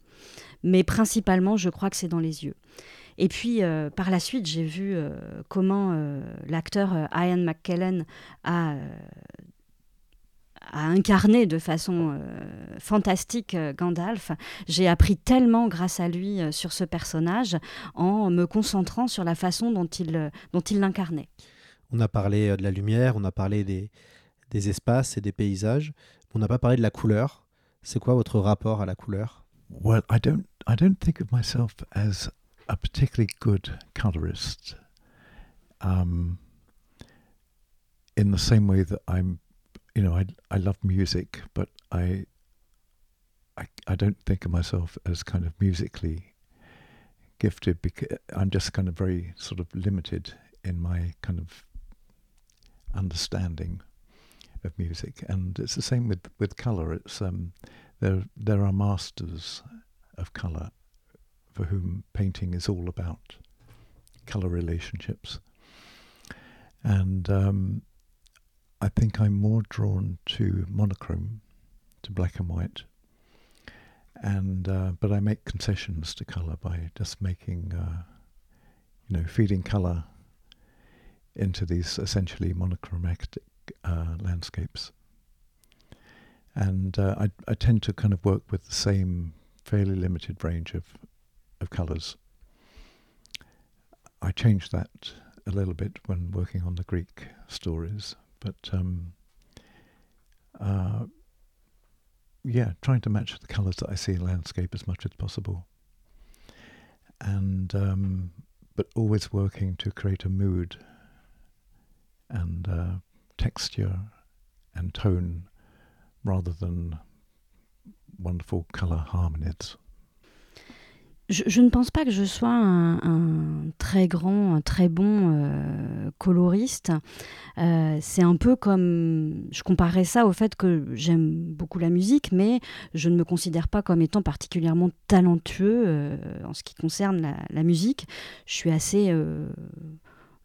[SPEAKER 3] Mais principalement, je crois que c'est dans les yeux. Et puis, euh, par la suite, j'ai vu euh, comment euh, l'acteur Ian McKellen a, a, incarné de façon fantastique Gandalf. J'ai appris tellement grâce à lui sur ce personnage en me concentrant sur la façon dont il dont il l'incarnait.
[SPEAKER 1] On a parlé de la lumière, on a parlé des, des espaces et des paysages. On n'a pas parlé de la couleur. C'est quoi votre rapport à la couleur?
[SPEAKER 2] Well, I don't, I don't think of myself as a particularly good colorist. Um, in the same way that I'm, you know, I I love music, but I I I don't think of myself as kind of musically gifted because I'm just kind of very sort of limited in my kind of understanding of music, and it's the same with with color. It's um, there there are masters of color for whom painting is all about color relationships, and um, I think I'm more drawn to monochrome, to black and white. And uh, but I make concessions to color by just making, uh, you know, feeding color into these essentially monochromatic uh, landscapes. And uh, I, I tend to kind of work with the same fairly limited range of, of colours. I changed that a little bit when working on the Greek stories, but um, uh, yeah, trying to match the colours that I see in landscape as much as possible. And um, but always working to create a mood and uh, texture and tone rather than wonderful color harmonies.
[SPEAKER 3] Je, ne pense pas que je sois un, très grand, un très bon euh, coloriste. Euh, c'est un peu comme. Je comparerais ça au fait que j'aime beaucoup la musique, mais je ne me considère pas comme étant particulièrement talentueux euh, en ce qui concerne la, musique. Je suis assez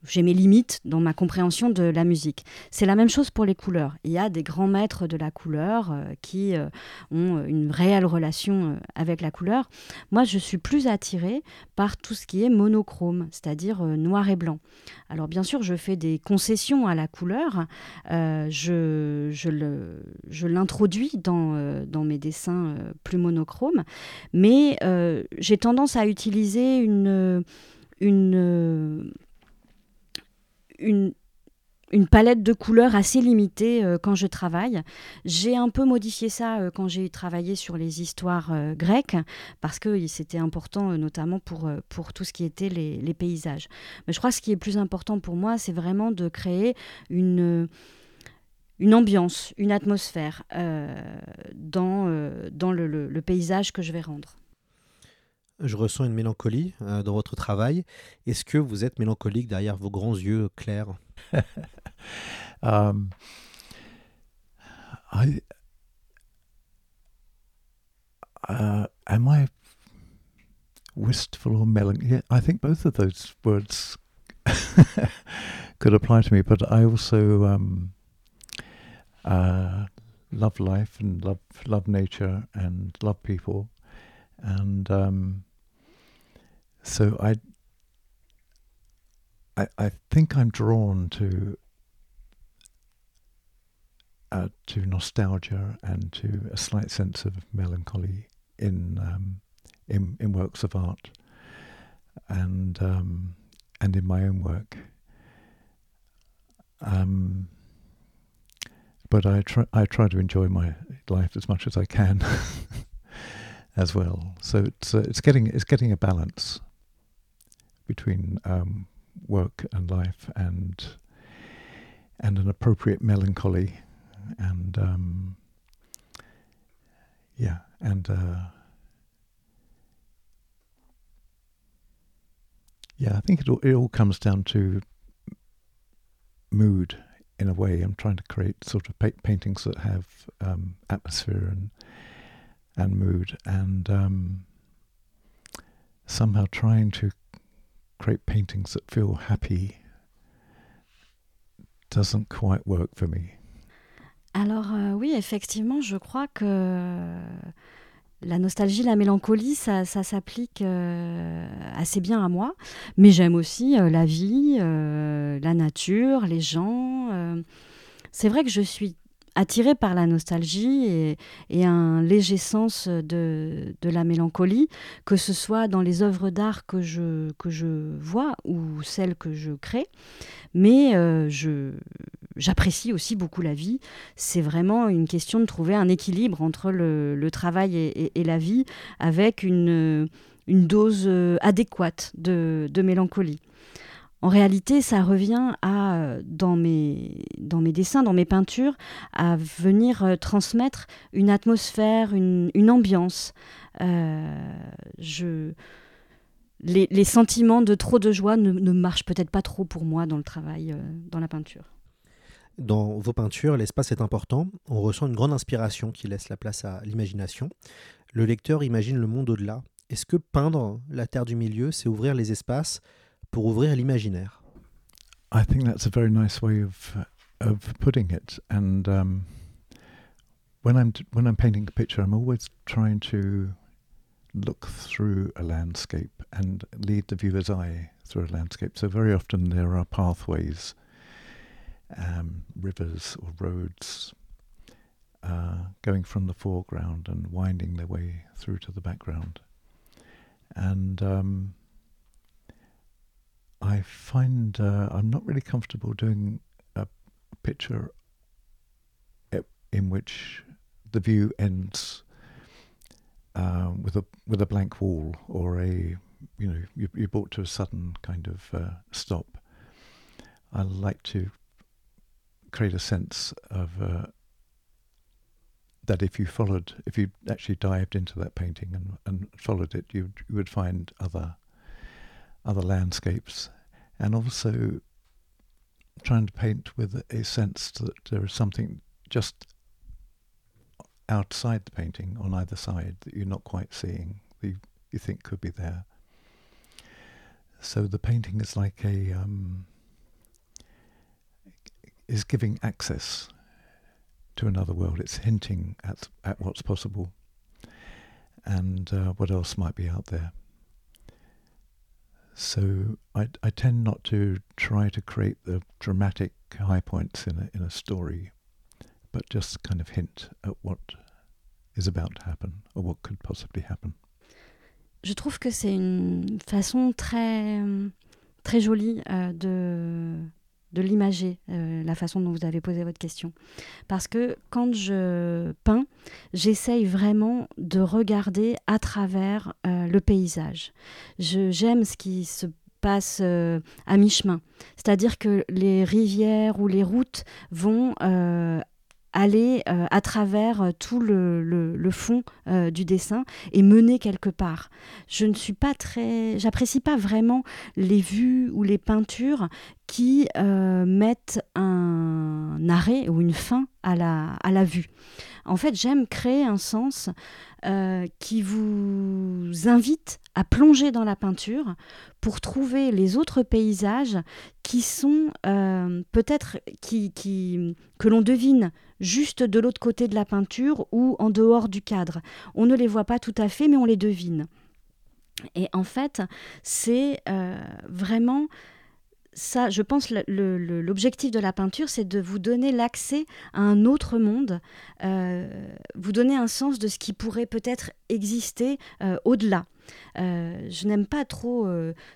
[SPEAKER 3] j'ai mes limites dans ma compréhension de la musique. C'est la même chose pour les couleurs. Il y a des grands maîtres de la couleur euh, qui euh, ont une réelle relation euh, avec la couleur. Moi, je suis plus attirée par tout ce qui est monochrome, c'est-à-dire euh, noir et blanc. Alors bien sûr, je fais des concessions à la couleur. Euh, je, l'introduis dans, euh, mes dessins plus monochromes, mais j'ai tendance à utiliser une une, palette de couleurs assez limitée euh, quand je travaille. J'ai un peu modifié ça euh, quand j'ai travaillé sur les histoires euh, grecques, parce que c'était important notamment pour, pour tout ce qui était les, paysages. Mais je crois que ce qui est plus important pour moi, c'est vraiment de créer une une ambiance, une atmosphère dans, dans le paysage que je vais rendre.
[SPEAKER 1] Je ressens une mélancolie euh, dans votre travail. Est-ce que vous êtes mélancolique derrière vos grands yeux clairs? (laughs)
[SPEAKER 2] I, uh, Am I wistful or melancholy? Yeah, I think both of those words (laughs) could apply to me, but I also um, uh, love life and love love nature and love people, and um, so I, I, I think I'm drawn to uh, to nostalgia and to a slight sense of melancholy in um, in, in works of art and um, and in my own work. Um, but I try I try to enjoy my life as much as I can (laughs) as well. So it's uh, it's getting it's getting a balance between um, work and life and and an appropriate melancholy and um, yeah and uh, yeah I think it all, it all comes down to mood in a way. I'm trying to create sort of pa- paintings that have um, atmosphere and and mood and um, somehow trying to create paintings that feel happy doesn't quite work for me.
[SPEAKER 3] Alors oui, effectivement, je crois que la nostalgie, la mélancolie, ça, s'applique euh, assez bien à moi. Mais j'aime aussi euh, la vie, euh, la nature, les gens. C'est vrai que je suis attirée par la nostalgie et, un léger sens de, la mélancolie, que ce soit dans les œuvres d'art que je, que je vois ou celles que je crée. Mais euh, j'apprécie aussi beaucoup la vie. C'est vraiment une question de trouver un équilibre entre le, travail et, la vie avec une, dose adéquate de, de mélancolie. En réalité, ça revient à, dans mes, dans mes dessins, dans mes peintures, à venir euh, transmettre une atmosphère, une, ambiance. Euh, je, les, sentiments de trop de joie ne, marchent peut-être pas trop pour moi dans le travail, euh, dans la peinture.
[SPEAKER 1] Dans vos peintures, l'espace est important. On ressent une grande inspiration qui laisse la place à l'imagination. Le lecteur imagine le monde au-delà. Est-ce que peindre la terre du milieu, c'est ouvrir les espaces pour ouvrir l'imaginaire
[SPEAKER 2] I think that's a very nice way of of putting it. And um, when I'm when I'm painting a picture, I'm always trying to look through a landscape and lead the viewer's eye through a landscape. So very often there are pathways, um, rivers or roads, uh, going from the foreground and winding their way through to the background. And um, I find uh, I'm not really comfortable doing a picture in which the view ends uh, with a with a blank wall or a you know you, you're brought to a sudden kind of uh, stop. I like to create a sense of uh, that if you followed, if you actually dived into that painting and, and followed it, you, you would find other other landscapes, and also trying to paint with a sense that there is something just outside the painting on either side that you're not quite seeing, that you, you think could be there. So the painting is like a um, is giving access to another world. It's hinting at at what's possible and uh, what else might be out there. So I, I tend not to try to create the dramatic high points in a, in a story, but just kind of hint at what is about to happen or what could possibly happen.
[SPEAKER 3] Je trouve que c'est une façon très, très jolie euh, de, de l'imager, euh, la façon dont vous avez posé votre question. Parce que quand je peins, j'essaye vraiment de regarder à travers euh, le paysage. J'aime ce qui se passe euh, à mi-chemin. C'est-à-dire que les rivières ou les routes vont aller euh, à travers euh, tout le, le, fond euh, du dessin et mener quelque part. Je ne suis pas très, j'apprécie pas vraiment les vues ou les peintures qui mettent un arrêt ou une fin à la, à la vue. En fait, j'aime créer un sens qui vous invite à plonger dans la peinture pour trouver les autres paysages qui sont peut-être qui, qui, que l'on devine juste de l'autre côté de la peinture ou en dehors du cadre. On ne les voit pas tout à fait, mais on les devine. Et en fait, c'est euh, vraiment ça, je pense, l'objectif de la peinture, c'est de vous donner l'accès à un autre monde, euh, vous donner un sens de ce qui pourrait peut-être exister euh, au-delà. Euh, je n'aime pas trop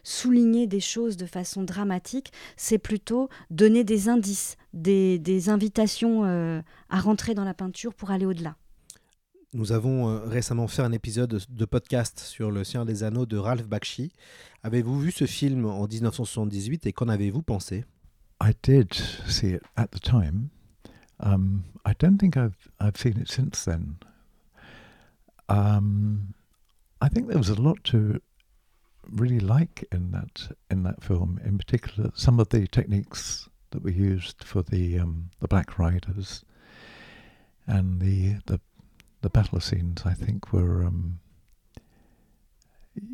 [SPEAKER 3] souligner des choses de façon dramatique, c'est plutôt donner des indices, des, des invitations à rentrer dans la peinture pour aller au-delà.
[SPEAKER 1] Nous avons euh, récemment fait un épisode de podcast sur Le Seigneur des Anneaux de Ralph Bakshi. Avez-vous vu ce film en 1978 et qu'en avez-vous pensé?
[SPEAKER 2] I did see it at the time. Um, I don't think I've I've seen it since then. Um, I think there was a lot to really like in that in that film. In particular, some of the techniques that were used for the um, the Black Riders and the the the battle scenes, I think, were um,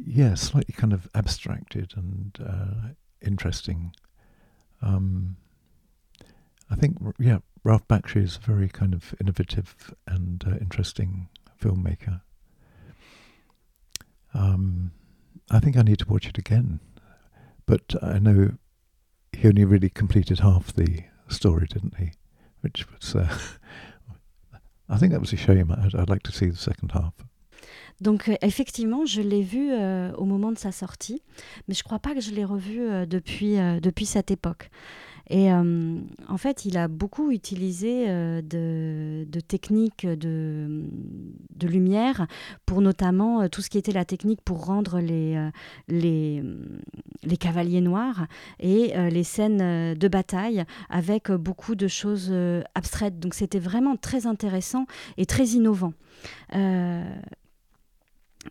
[SPEAKER 2] yeah, slightly kind of abstracted and uh, interesting. Um, I think yeah, Ralph Bakshi is a very kind of innovative and uh, interesting filmmaker. Um, I think I need to watch it again, but I know he only really completed half the story, didn't he? Which was uh, (laughs) I think that was a shame. I'd, I'd like to see the second half.
[SPEAKER 3] Donc euh, effectivement, je l'ai vu euh, au moment de sa sortie, mais je crois pas que je l'ai revu euh, depuis, euh, depuis cette époque. Et euh, en fait, il a beaucoup utilisé euh, de, techniques de, lumière pour notamment tout ce qui était la technique pour rendre les, les cavaliers noirs et les scènes de bataille avec beaucoup de choses abstraites. Donc c'était vraiment très intéressant et très innovant.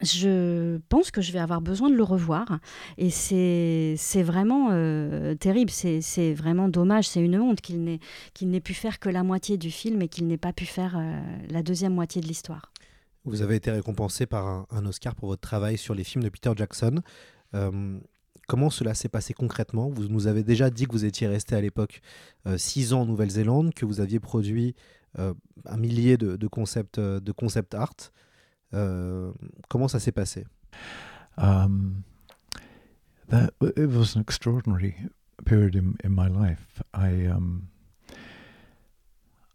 [SPEAKER 3] Je pense que je vais avoir besoin de le revoir. Et c'est vraiment euh, terrible, c'est vraiment dommage, c'est une honte qu'il n'ait pu faire que la moitié du film et qu'il n'ait pas pu faire euh, la deuxième moitié de l'histoire.
[SPEAKER 1] Vous avez été récompensé par un, Oscar pour votre travail sur les films de Peter Jackson. Euh, comment cela s'est passé concrètement? Vous nous avez déjà dit que vous étiez resté à l'époque six ans en Nouvelle-Zélande, que vous aviez produit un millier de, de, concepts de concept art. Euh, comment ça s'est passé
[SPEAKER 2] um, that it was an extraordinary period in, in my life. I um,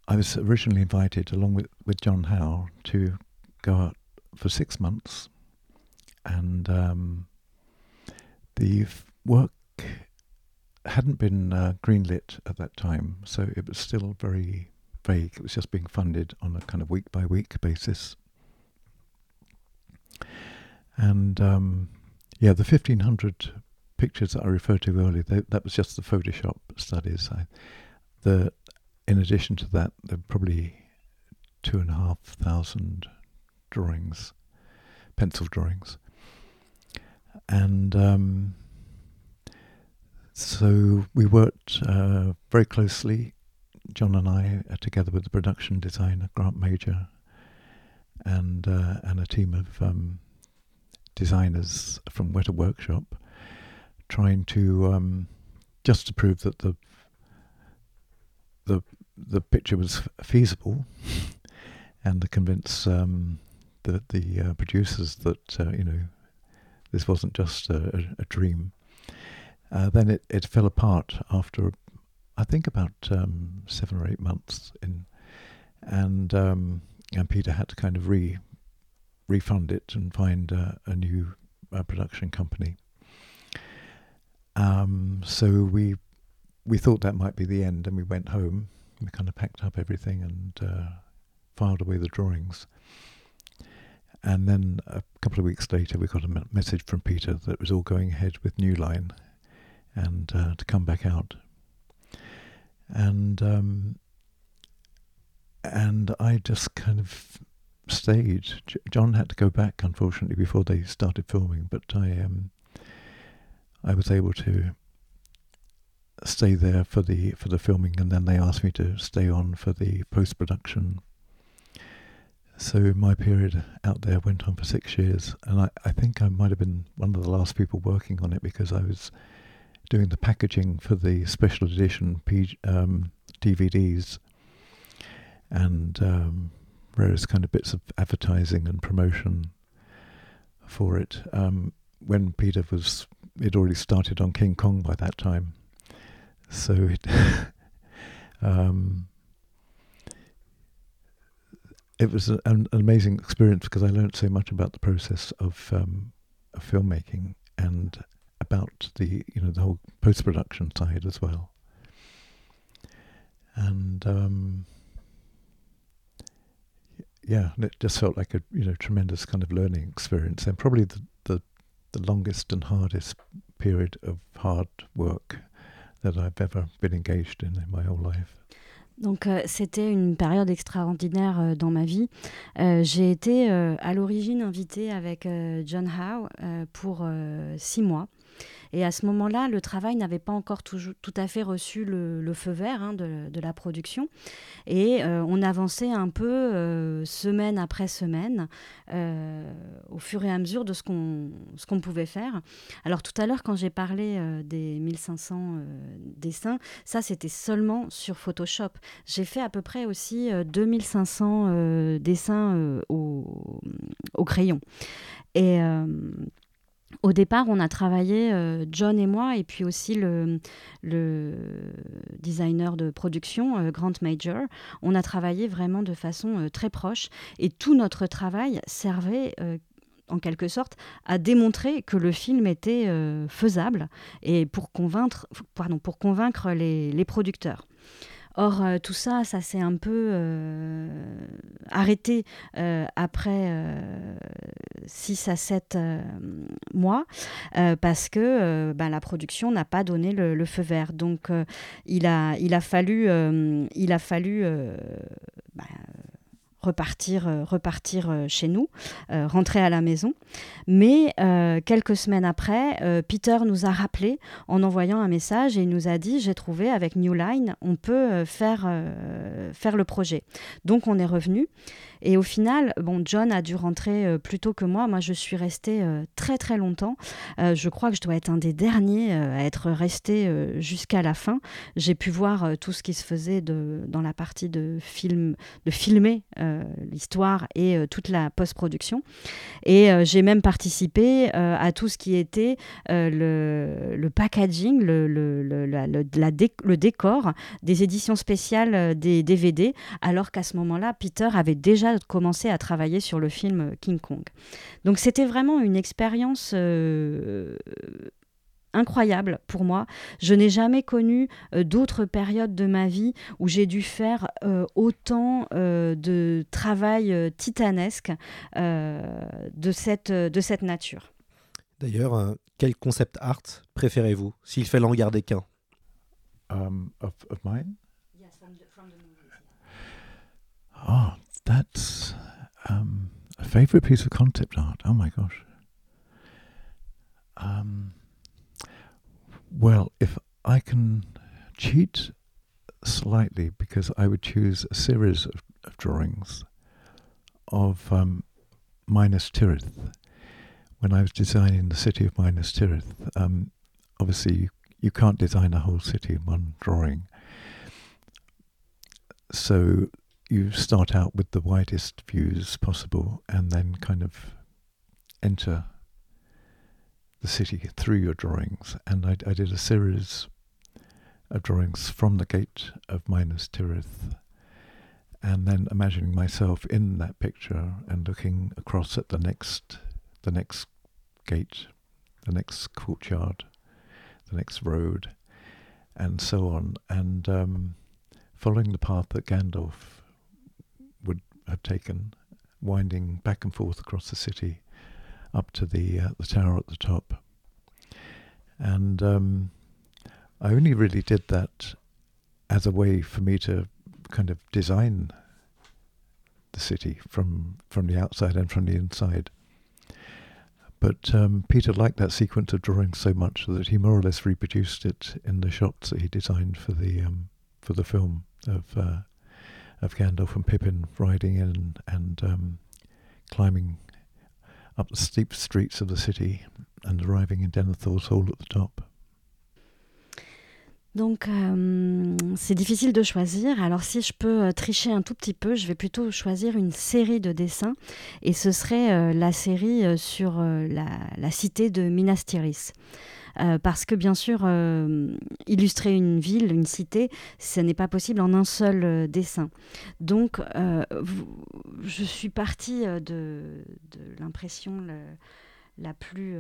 [SPEAKER 2] I was originally invited, along with, with John Howe, to go out for six months, and um, the work hadn't been uh, greenlit at that time, so it was still very vague. It was just being funded on a kind of week by week basis. And um, yeah, the 1500 pictures that I referred to earlier, they, that was just the Photoshop studies. I, the, in addition to that, there were probably two and a half thousand drawings, pencil drawings. And um, so we worked uh, very closely, John and I, uh, together with the production designer, Grant Major, and, uh, and a team of um, designers from Weta Workshop trying to um, just to prove that the the the picture was feasible (laughs) and to convince um, the the uh, producers that uh, you know this wasn't just a, a dream. Uh, then it, it fell apart after I think about um, seven or eight months in, and um, and Peter had to kind of re refund it and find uh, a new uh, production company. Um, so we we thought that might be the end, and we went home. We kind of packed up everything and uh, filed away the drawings. And then a couple of weeks later, we got a message from Peter that it was all going ahead with New Line, and uh, to come back out. And um, and I just kind of stage. John had to go back, unfortunately, before they started filming, but I um, I was able to stay there for the for the filming, and then they asked me to stay on for the post production. So my period out there went on for six years, and I, I think I might have been one of the last people working on it because I was doing the packaging for the special edition P, um, DVDs, and um, various kind of bits of advertising and promotion for it. Um, when Peter was, he'd already started on King Kong by that time, so it, (laughs) um, it was an, an, amazing experience because I learned so much about the process of, um, of filmmaking and about the you know the whole post production side as well. And yeah, it just felt like a you know tremendous kind of learning experience, and probably the, the the longest and hardest period of hard work that I've ever been engaged in in my whole life.
[SPEAKER 3] Donc euh, c'était une période extraordinaire euh, dans ma vie. Euh, j'ai été euh, à l'origine invitée avec euh, John Howe euh, pour six mois. Et à ce moment-là, le travail n'avait pas encore tout, à fait reçu le, feu vert hein, de, la production. Et euh, on avançait un peu euh, semaine après semaine, euh, au fur et à mesure de ce qu'on qu'on pouvait faire. Alors tout à l'heure, quand j'ai parlé des 1500 dessins, ça c'était seulement sur Photoshop. J'ai fait à peu près aussi 2500 dessins au, au, crayon. Et au départ, on a travaillé, euh, John et moi, et puis aussi le, designer de production, euh, Grant Major. On a travaillé vraiment de façon euh, très proche et tout notre travail servait en quelque sorte, à démontrer que le film était faisable et pour convaincre, pardon, pour convaincre les producteurs. Or, euh, tout ça, ça s'est un peu euh, arrêté euh, après 6 à 7 mois parce que ben, la production n'a pas donné le, feu vert. Donc, il, a, il a fallu, il a fallu ben, repartir, repartir chez nous, rentrer à la maison. Mais quelques semaines après, Peter nous a rappelé en envoyant un message et il nous a dit j'ai trouvé avec New Line, on peut faire, faire le projet. Donc on est revenu. Et au final, bon, John a dû rentrer euh, plus tôt que moi. Moi, je suis restée euh, très très longtemps. Euh, je crois que je dois être un des derniers à être resté jusqu'à la fin. J'ai pu voir tout ce qui se faisait de, dans la partie de film, de filmer l'histoire et toute la post-production. Et j'ai même participé à tout ce qui était le, le, packaging, le, le, la, le décor des éditions spéciales des DVD, alors qu'à ce moment-là, Peter avait déjà commencé à travailler sur le film King Kong. Donc c'était vraiment une expérience euh, incroyable pour moi. Je n'ai jamais connu euh, d'autres périodes de ma vie où j'ai dû faire euh, autant de travail titanesque de, cette, de cette nature.
[SPEAKER 1] D'ailleurs, quel concept art préférez-vous, s'il fallait en garder qu'un?
[SPEAKER 2] Um, of, mine? Oh, that's um, a favorite piece of concept art. Oh my gosh. Um, well, if I can cheat slightly, because I would choose a series of, of drawings of um, Minas Tirith. When I was designing the city of Minas Tirith, um, obviously you, you can't design a whole city in one drawing. So you start out with the widest views possible and then kind of enter the city through your drawings. And I, I did a series of drawings from the gate of Minas Tirith and then imagining myself in that picture and looking across at the next the next gate, the next courtyard, the next road, and so on, and um, following the path that Gandalf would have taken, winding back and forth across the city up to the uh, the tower at the top. And um, I only really did that as a way for me to kind of design the city from from the outside and from the inside. But um, Peter liked that sequence of drawings so much that he more or less reproduced it in the shots that he designed for the um, for the film of uh, of Gandalf and Pippin riding in and um, climbing up the steep streets of the city and arriving in Denethor's Hall at the top.
[SPEAKER 3] Donc euh, c'est difficile de choisir. Alors si je peux euh, tricher un tout petit peu, je vais plutôt choisir une série de dessins et ce serait euh, la série sur la, cité de Minas Tirith. Parce que bien sûr, illustrer une ville, une cité, ce n'est pas possible en un seul dessin. Donc, je suis partie de l'impression la plus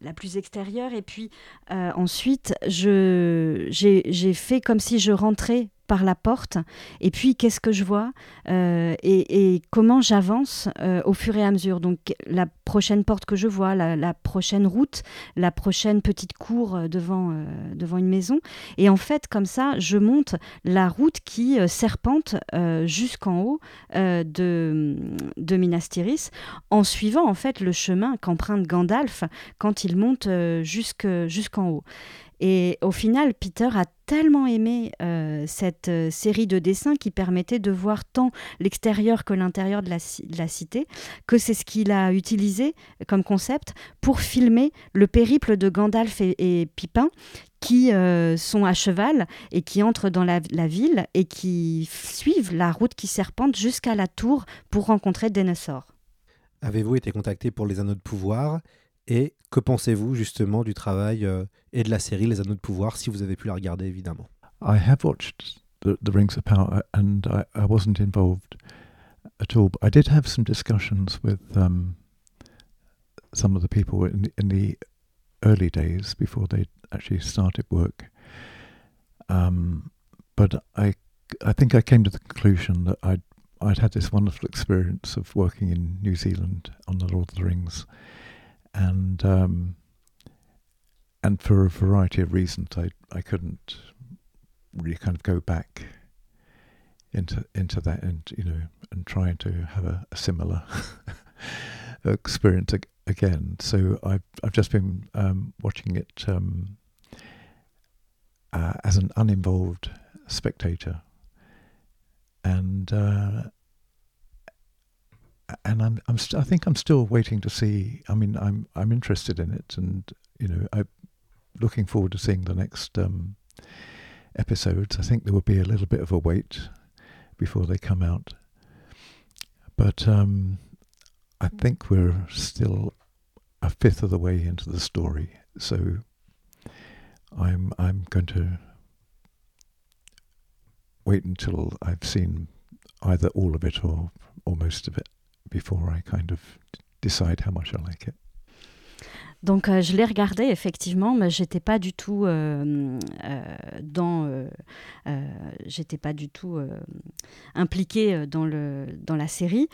[SPEAKER 3] la plus extérieure. Et puis ensuite, j'ai fait comme si je rentrais par la porte et puis qu'est-ce que je vois euh, et, comment j'avance euh, au fur et à mesure. Donc la prochaine porte que je vois, la, prochaine route, la prochaine petite cour euh, devant, devant une maison. Et en fait, comme ça, je monte la route qui serpente jusqu'en haut de, de Minas Tirith en suivant en fait le chemin qu'emprunte Gandalf quand il monte jusqu'en haut. Et au final, Peter a tellement aimé euh, cette euh, série de dessins qui permettait de voir tant l'extérieur que l'intérieur de, la, cité, que c'est ce qu'il a utilisé comme concept pour filmer le périple de Gandalf et, Pipin qui euh, sont à cheval et qui entrent dans la, ville et qui suivent la route qui serpente jusqu'à la tour pour rencontrer Denethor.
[SPEAKER 1] Avez-vous été contacté pour les anneaux de pouvoir? Et que pensez-vous justement du travail euh, et de la série Les Anneaux de Pouvoir, si vous avez pu la regarder évidemment
[SPEAKER 2] I have watched the, the Rings of Power and I, I, wasn't involved at all. But I did have some discussions with um, some of the people in the, in the early days before they actually started work. Um, but I, I think I came to the conclusion that I'd, I'd had this wonderful experience of working in New Zealand on the Lord of the Rings and um, and for a variety of reasons, I I couldn't really kind of go back into into that and you know and trying to have a, a similar (laughs) experience ag- again. So I've I've just been um, watching it um, uh, as an uninvolved spectator, and uh, and I'm I'm st- I think I'm still waiting to see. I mean, I'm I'm interested in it, and you know, I'm looking forward to seeing the next um, episodes. I think there will be a little bit of a wait before they come out, but um, I think we're still a fifth of the way into the story. So I'm I'm going to wait until I've seen either all of it or or most of it before I kind of decide how much I like it.
[SPEAKER 3] Donc euh, je l'ai regardé effectivement, mais j'étais pas du tout euh, euh, dans, j'étais pas du tout impliquée dans le dans la série.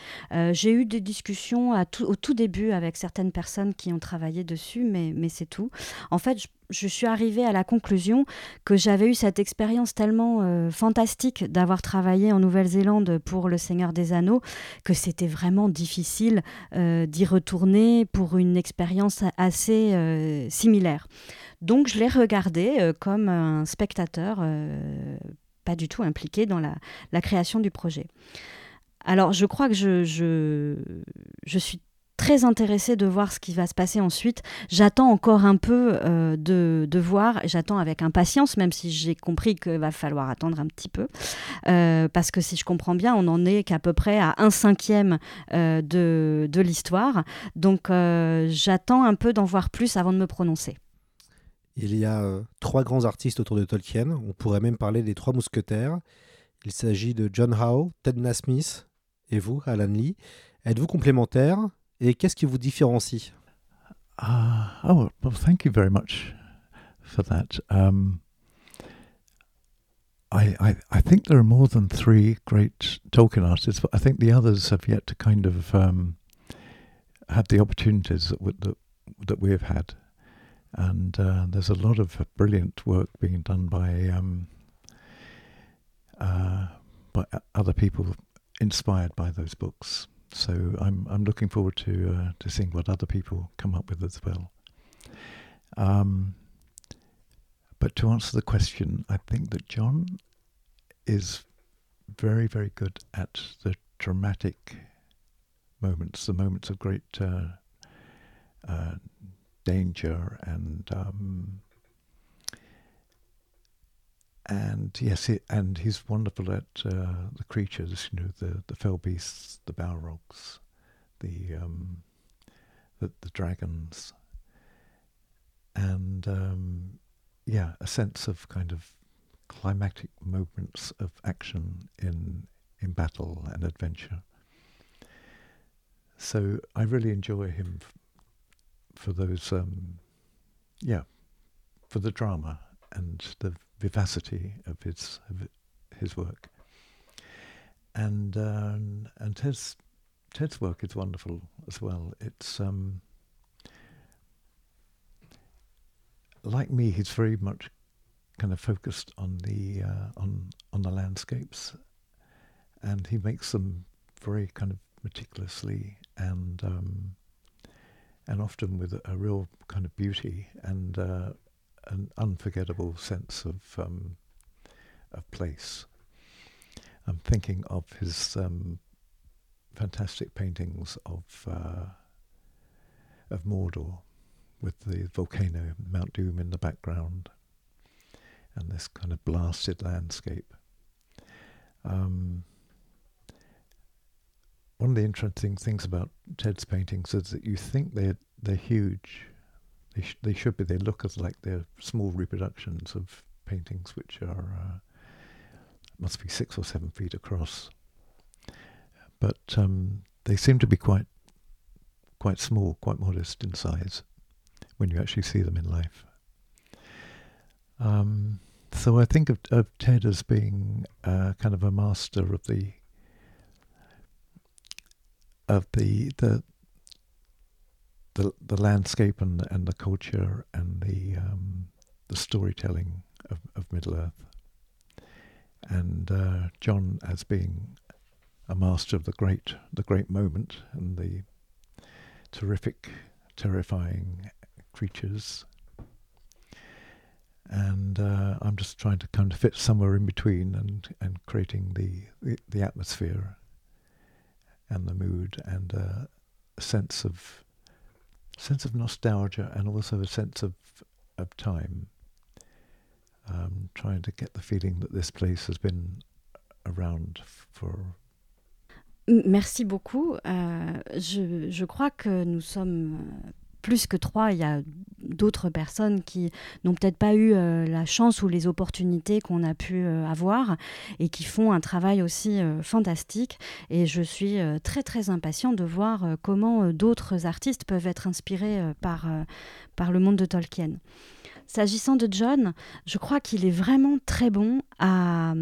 [SPEAKER 3] J'ai eu des discussions au tout début avec certaines personnes qui ont travaillé dessus, mais mais c'est tout. En fait, je, je suis arrivée à la conclusion que j'avais eu cette expérience tellement euh, fantastique d'avoir travaillé en Nouvelle-Zélande pour Le Seigneur des Anneaux que c'était vraiment difficile euh, d'y retourner pour une expérience assez euh, similaire. Donc je l'ai regardé comme un spectateur pas du tout impliqué dans la, création du projet. Alors je crois que je, je suis très intéressée de voir ce qui va se passer ensuite. J'attends encore un peu euh, de, de voir, j'attends avec impatience, même si j'ai compris qu'il va falloir attendre un petit peu, Euh, parce que si je comprends bien, on n'en est qu'à peu près à un cinquième euh, de, de l'histoire. Donc j'attends un peu d'en voir plus avant de me prononcer.
[SPEAKER 1] Il y a trois grands artistes autour de Tolkien. On pourrait même parler des trois mousquetaires. Il s'agit de John Howe, Ted Nasmith et vous, Alan Lee. Êtes-vous complémentaires? Et qu'est-ce qui vous différencie
[SPEAKER 2] Uh, oh, well, thank you very much for that. Um, I, I, I think there are more than three great Tolkien artists, but I think the others have yet to kind of um, had the opportunities that, w- that, that we have had. And uh, there's a lot of brilliant work being done by um, uh, by other people inspired by those books. So I'm I'm looking forward to uh, to seeing what other people come up with as well. Um, but to answer the question, I think that John is very very good at the dramatic moments, the moments of great uh, uh, danger and um, and yes, and he's wonderful at uh, the creatures. You know, the the fell beasts, the balrogs, the um, the, the dragons, and um, yeah, a sense of kind of climactic moments of action in in battle and adventure. So I really enjoy him f- for those, um, yeah, for the drama and the vivacity of his of his work. And um, and Ted's Ted's work is wonderful as well. It's um, like me, he's very much kind of focused on the uh, on on the landscapes, and he makes them very kind of meticulously and um, and often with a, a real kind of beauty and uh, an unforgettable sense of um, of place. I'm thinking of his um, fantastic paintings of uh, of Mordor, with the volcano Mount Doom in the background, and this kind of blasted landscape. Um, one of the interesting things about Ted's paintings is that you think they're they're huge. They sh- they should be. They look as like they're small reproductions of paintings which are uh, must be six or seven feet across. But um, they seem to be quite quite small, quite modest in size when you actually see them in life. Um, so I think of, of Ted as being uh, kind of a master of the of the the the, the landscape and and the culture and the um, the storytelling of, of Middle Earth. and uh, John as being a master of the great, the great moment and the terrific, terrifying creatures. And uh, I'm just trying to kind of fit somewhere in between and, and creating the, the, the atmosphere and the mood and uh, a sense of sense of nostalgia and also a sense of of time. Um, trying to get the feeling that this place has been around for
[SPEAKER 3] Merci beaucoup. Euh, je, je, crois que nous sommes plus que trois. Il y a d'autres personnes qui n'ont peut-être pas eu euh, la chance ou les opportunités qu'on a pu euh, avoir et qui font un travail aussi euh, fantastique. Et je suis très très impatient de voir comment d'autres artistes peuvent être inspirés par, par le monde de Tolkien. S'agissant de John, je crois qu'il est vraiment très bon à,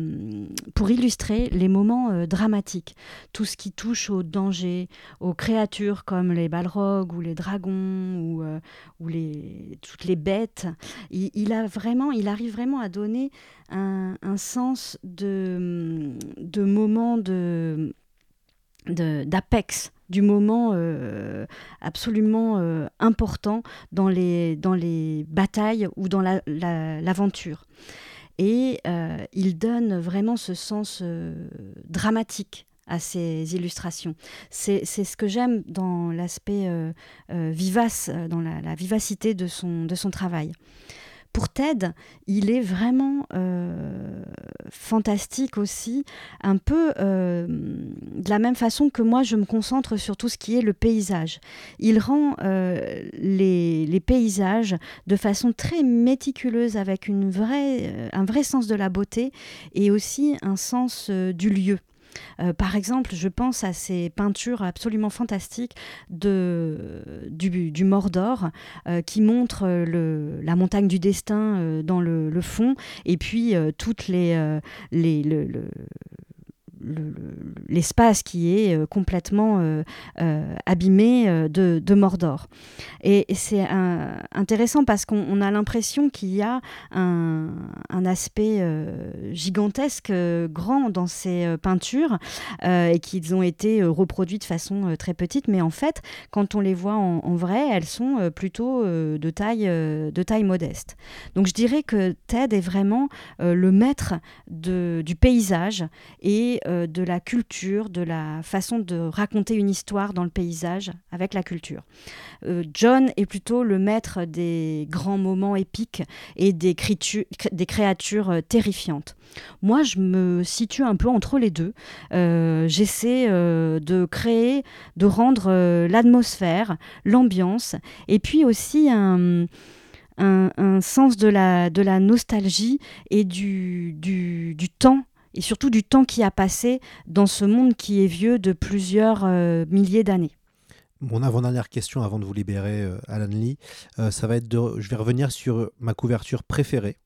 [SPEAKER 3] pour illustrer les moments euh, dramatiques, tout ce qui touche au danger, aux créatures comme les balrogs ou les dragons ou, euh, toutes les bêtes. Il, a vraiment, il arrive vraiment à donner un, un sens de, de moments de d'apex du moment euh, absolument euh, important dans les, dans les batailles ou dans l'aventure. La, Et euh, il donne vraiment ce sens dramatique à ces illustrations. C'est ce que j'aime dans l'aspect vivace, dans la, vivacité de son travail. Pour Ted, il est vraiment euh, fantastique aussi, un peu euh, de la même façon que moi je me concentre sur tout ce qui est le paysage. Il rend euh, les, paysages de façon très méticuleuse avec un vrai sens de la beauté et aussi un sens du lieu. Euh, par exemple, je pense à ces peintures absolument fantastiques du, Mordor euh, qui montrent le, la montagne du destin euh, dans le, fond. Et puis euh, toutes les, euh, les le, le l'espace qui est euh, complètement euh, euh, abîmé de, Mordor. Et, c'est intéressant parce qu'on a l'impression qu'il y a un, aspect gigantesque, grand dans ces peintures et qu'ils ont été reproduits de façon très petite. Mais en fait, quand on les voit en, vrai, elles sont plutôt de, taille, de taille modeste. Donc je dirais que Ted est vraiment le maître du paysage et de la culture, de la façon de raconter une histoire dans le paysage avec la culture. Euh, John est plutôt le maître des grands moments épiques et des, créatures euh, terrifiantes. Moi, je me situe un peu entre les deux. Euh, J'essaie euh, de créer, de rendre euh, l'atmosphère, l'ambiance, et puis aussi un, sens de la, nostalgie et du temps et surtout du temps qui a passé dans ce monde qui est vieux de plusieurs euh, milliers d'années.
[SPEAKER 1] Mon avant-dernière question avant de vous libérer, euh, Alan Lee, euh, ça va être de. Je vais revenir sur ma couverture préférée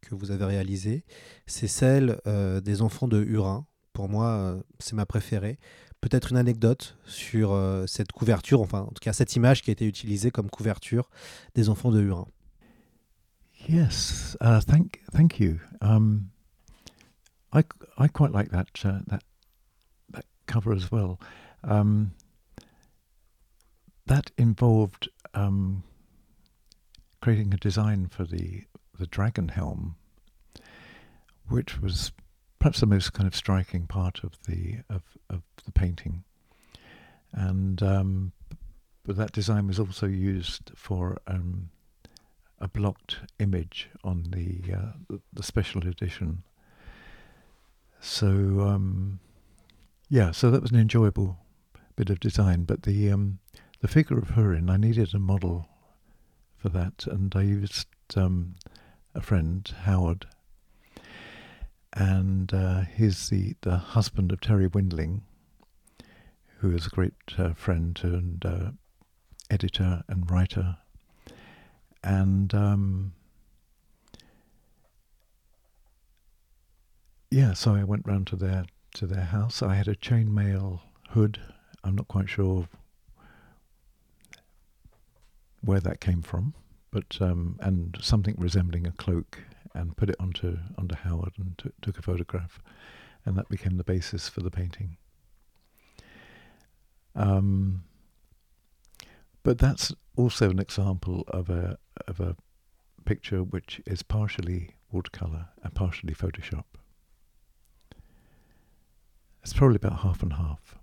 [SPEAKER 1] que vous avez réalisée. C'est celle euh, des enfants de Hurin. Pour moi, euh, c'est ma préférée. Peut-être une anecdote sur euh, cette couverture, enfin, en tout cas, cette image qui a été utilisée comme couverture des enfants de Hurin.
[SPEAKER 2] Yes, uh, thank, thank you. Um... I, I quite like that uh, that that cover as well. Um, that involved um, creating a design for the the dragon helm, which was perhaps the most kind of striking part of the of, of the painting, and um, but that design was also used for um, a blocked image on the uh, the, the special edition so um, yeah, so that was an enjoyable bit of design. But the um, the figure of Hurin, I needed a model for that, and I used um, a friend Howard, and uh, he's the the husband of Terry Windling, who is a great uh, friend and uh, editor and writer, and um, yeah, so I went round to their to their house. I had a chainmail hood. I'm not quite sure where that came from, but um, and something resembling a cloak and put it onto onto Howard and t- took a photograph, and that became the basis for the painting. Um, but that's also an example of a of a picture which is partially watercolor and partially Photoshop. It's probably about half and half.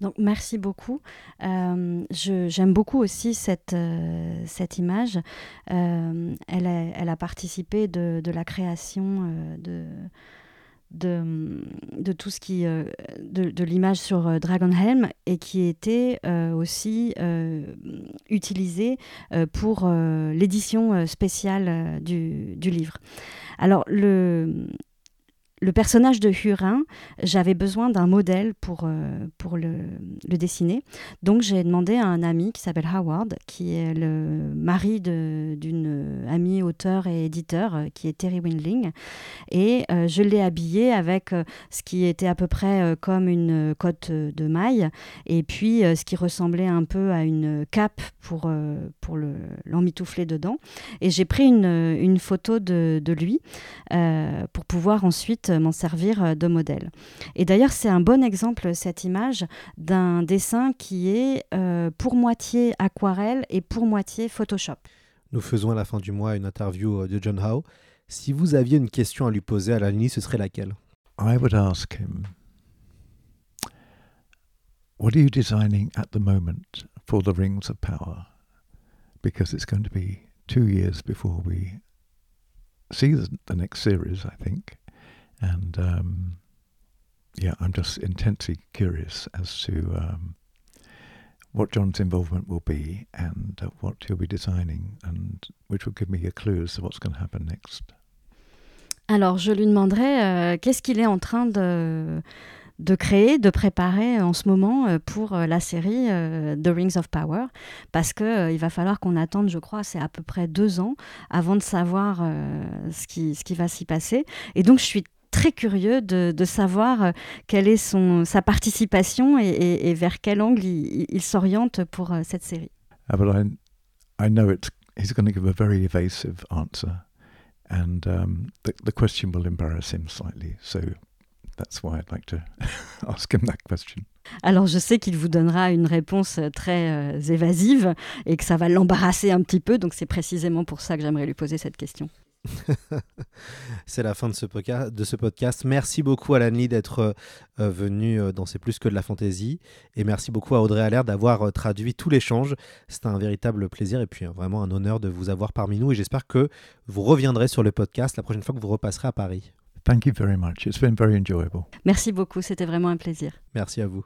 [SPEAKER 3] Donc merci beaucoup. Euh, J'aime beaucoup aussi cette, euh, cette image. Euh, elle, a, elle a participé de, de la création euh, de, de, de tout ce qui de, de l'image sur Dragonhelm et qui était aussi utilisée pour l'édition spéciale du, du livre. Alors le le personnage de Hurin, j'avais besoin d'un modèle pour, euh, pour le, dessiner. Donc j'ai demandé à un ami qui s'appelle Howard, qui est le mari d'une amie auteur et éditeur, euh, qui est Terry Windling. Et euh, je l'ai habillé avec euh, ce qui était à peu près euh, comme une cotte de maille, et puis euh, ce qui ressemblait un peu à une cape pour, euh, pour le- l'emmitoufler dedans. Et j'ai pris une, une photo de, de lui euh, pour pouvoir ensuite m'en servir euh, de modèle. Et d'ailleurs, c'est un bon exemple, cette image, d'un dessin qui est euh, pour moitié aquarelle et pour moitié Photoshop.
[SPEAKER 1] Nous faisons à la fin du mois une interview euh, de John Howe. Si vous aviez une question à lui poser à la nuit, ce serait laquelle?
[SPEAKER 2] I would ask him, What are you designing at the moment for the Rings of Power? Because it's going to be two years before we see the next series, I think. And um, yeah, I'm just intensely curious as to um, what John's involvement will be and uh, what he'll be designing, and which will give me a clue as to what's going to happen next.
[SPEAKER 3] Alors, je lui demanderai euh, qu'est-ce qu'il est en train de, de créer, de préparer en ce moment euh, pour euh, la série euh, The Rings of Power, parce que euh, il va falloir qu'on attende, je crois, c'est à peu près deux ans avant de savoir euh, ce, qui, ce qui va s'y passer. Et donc, je suis très curieux de, de savoir euh, quelle est son, sa participation et, et- et vers quel angle il, il s'oriente pour euh, cette série.
[SPEAKER 2] But I, know it's, he's going to give a very evasive answer, and um, the, the question will embarrass him slightly. So that's why I'd like to (laughs) ask him that question.
[SPEAKER 3] Alors je sais qu'il vous donnera une réponse euh, très euh, évasive et que ça va l'embarrasser un petit peu, donc c'est précisément pour ça que j'aimerais lui poser cette question. (laughs)
[SPEAKER 1] C'est la fin de ce, podca- de ce podcast. Merci beaucoup à Lanny d'être euh, venu euh, dans C'est plus que de la fantaisie. Et merci beaucoup à Audrey Allaire d'avoir euh, traduit tout l'échange. C'était un véritable plaisir et puis euh, vraiment un honneur de vous avoir parmi nous. Et j'espère que vous reviendrez sur le podcast la prochaine fois que vous repasserez à Paris.
[SPEAKER 2] Thank you very much. It's been very enjoyable.
[SPEAKER 3] Merci beaucoup, c'était vraiment un plaisir.
[SPEAKER 1] Merci à vous.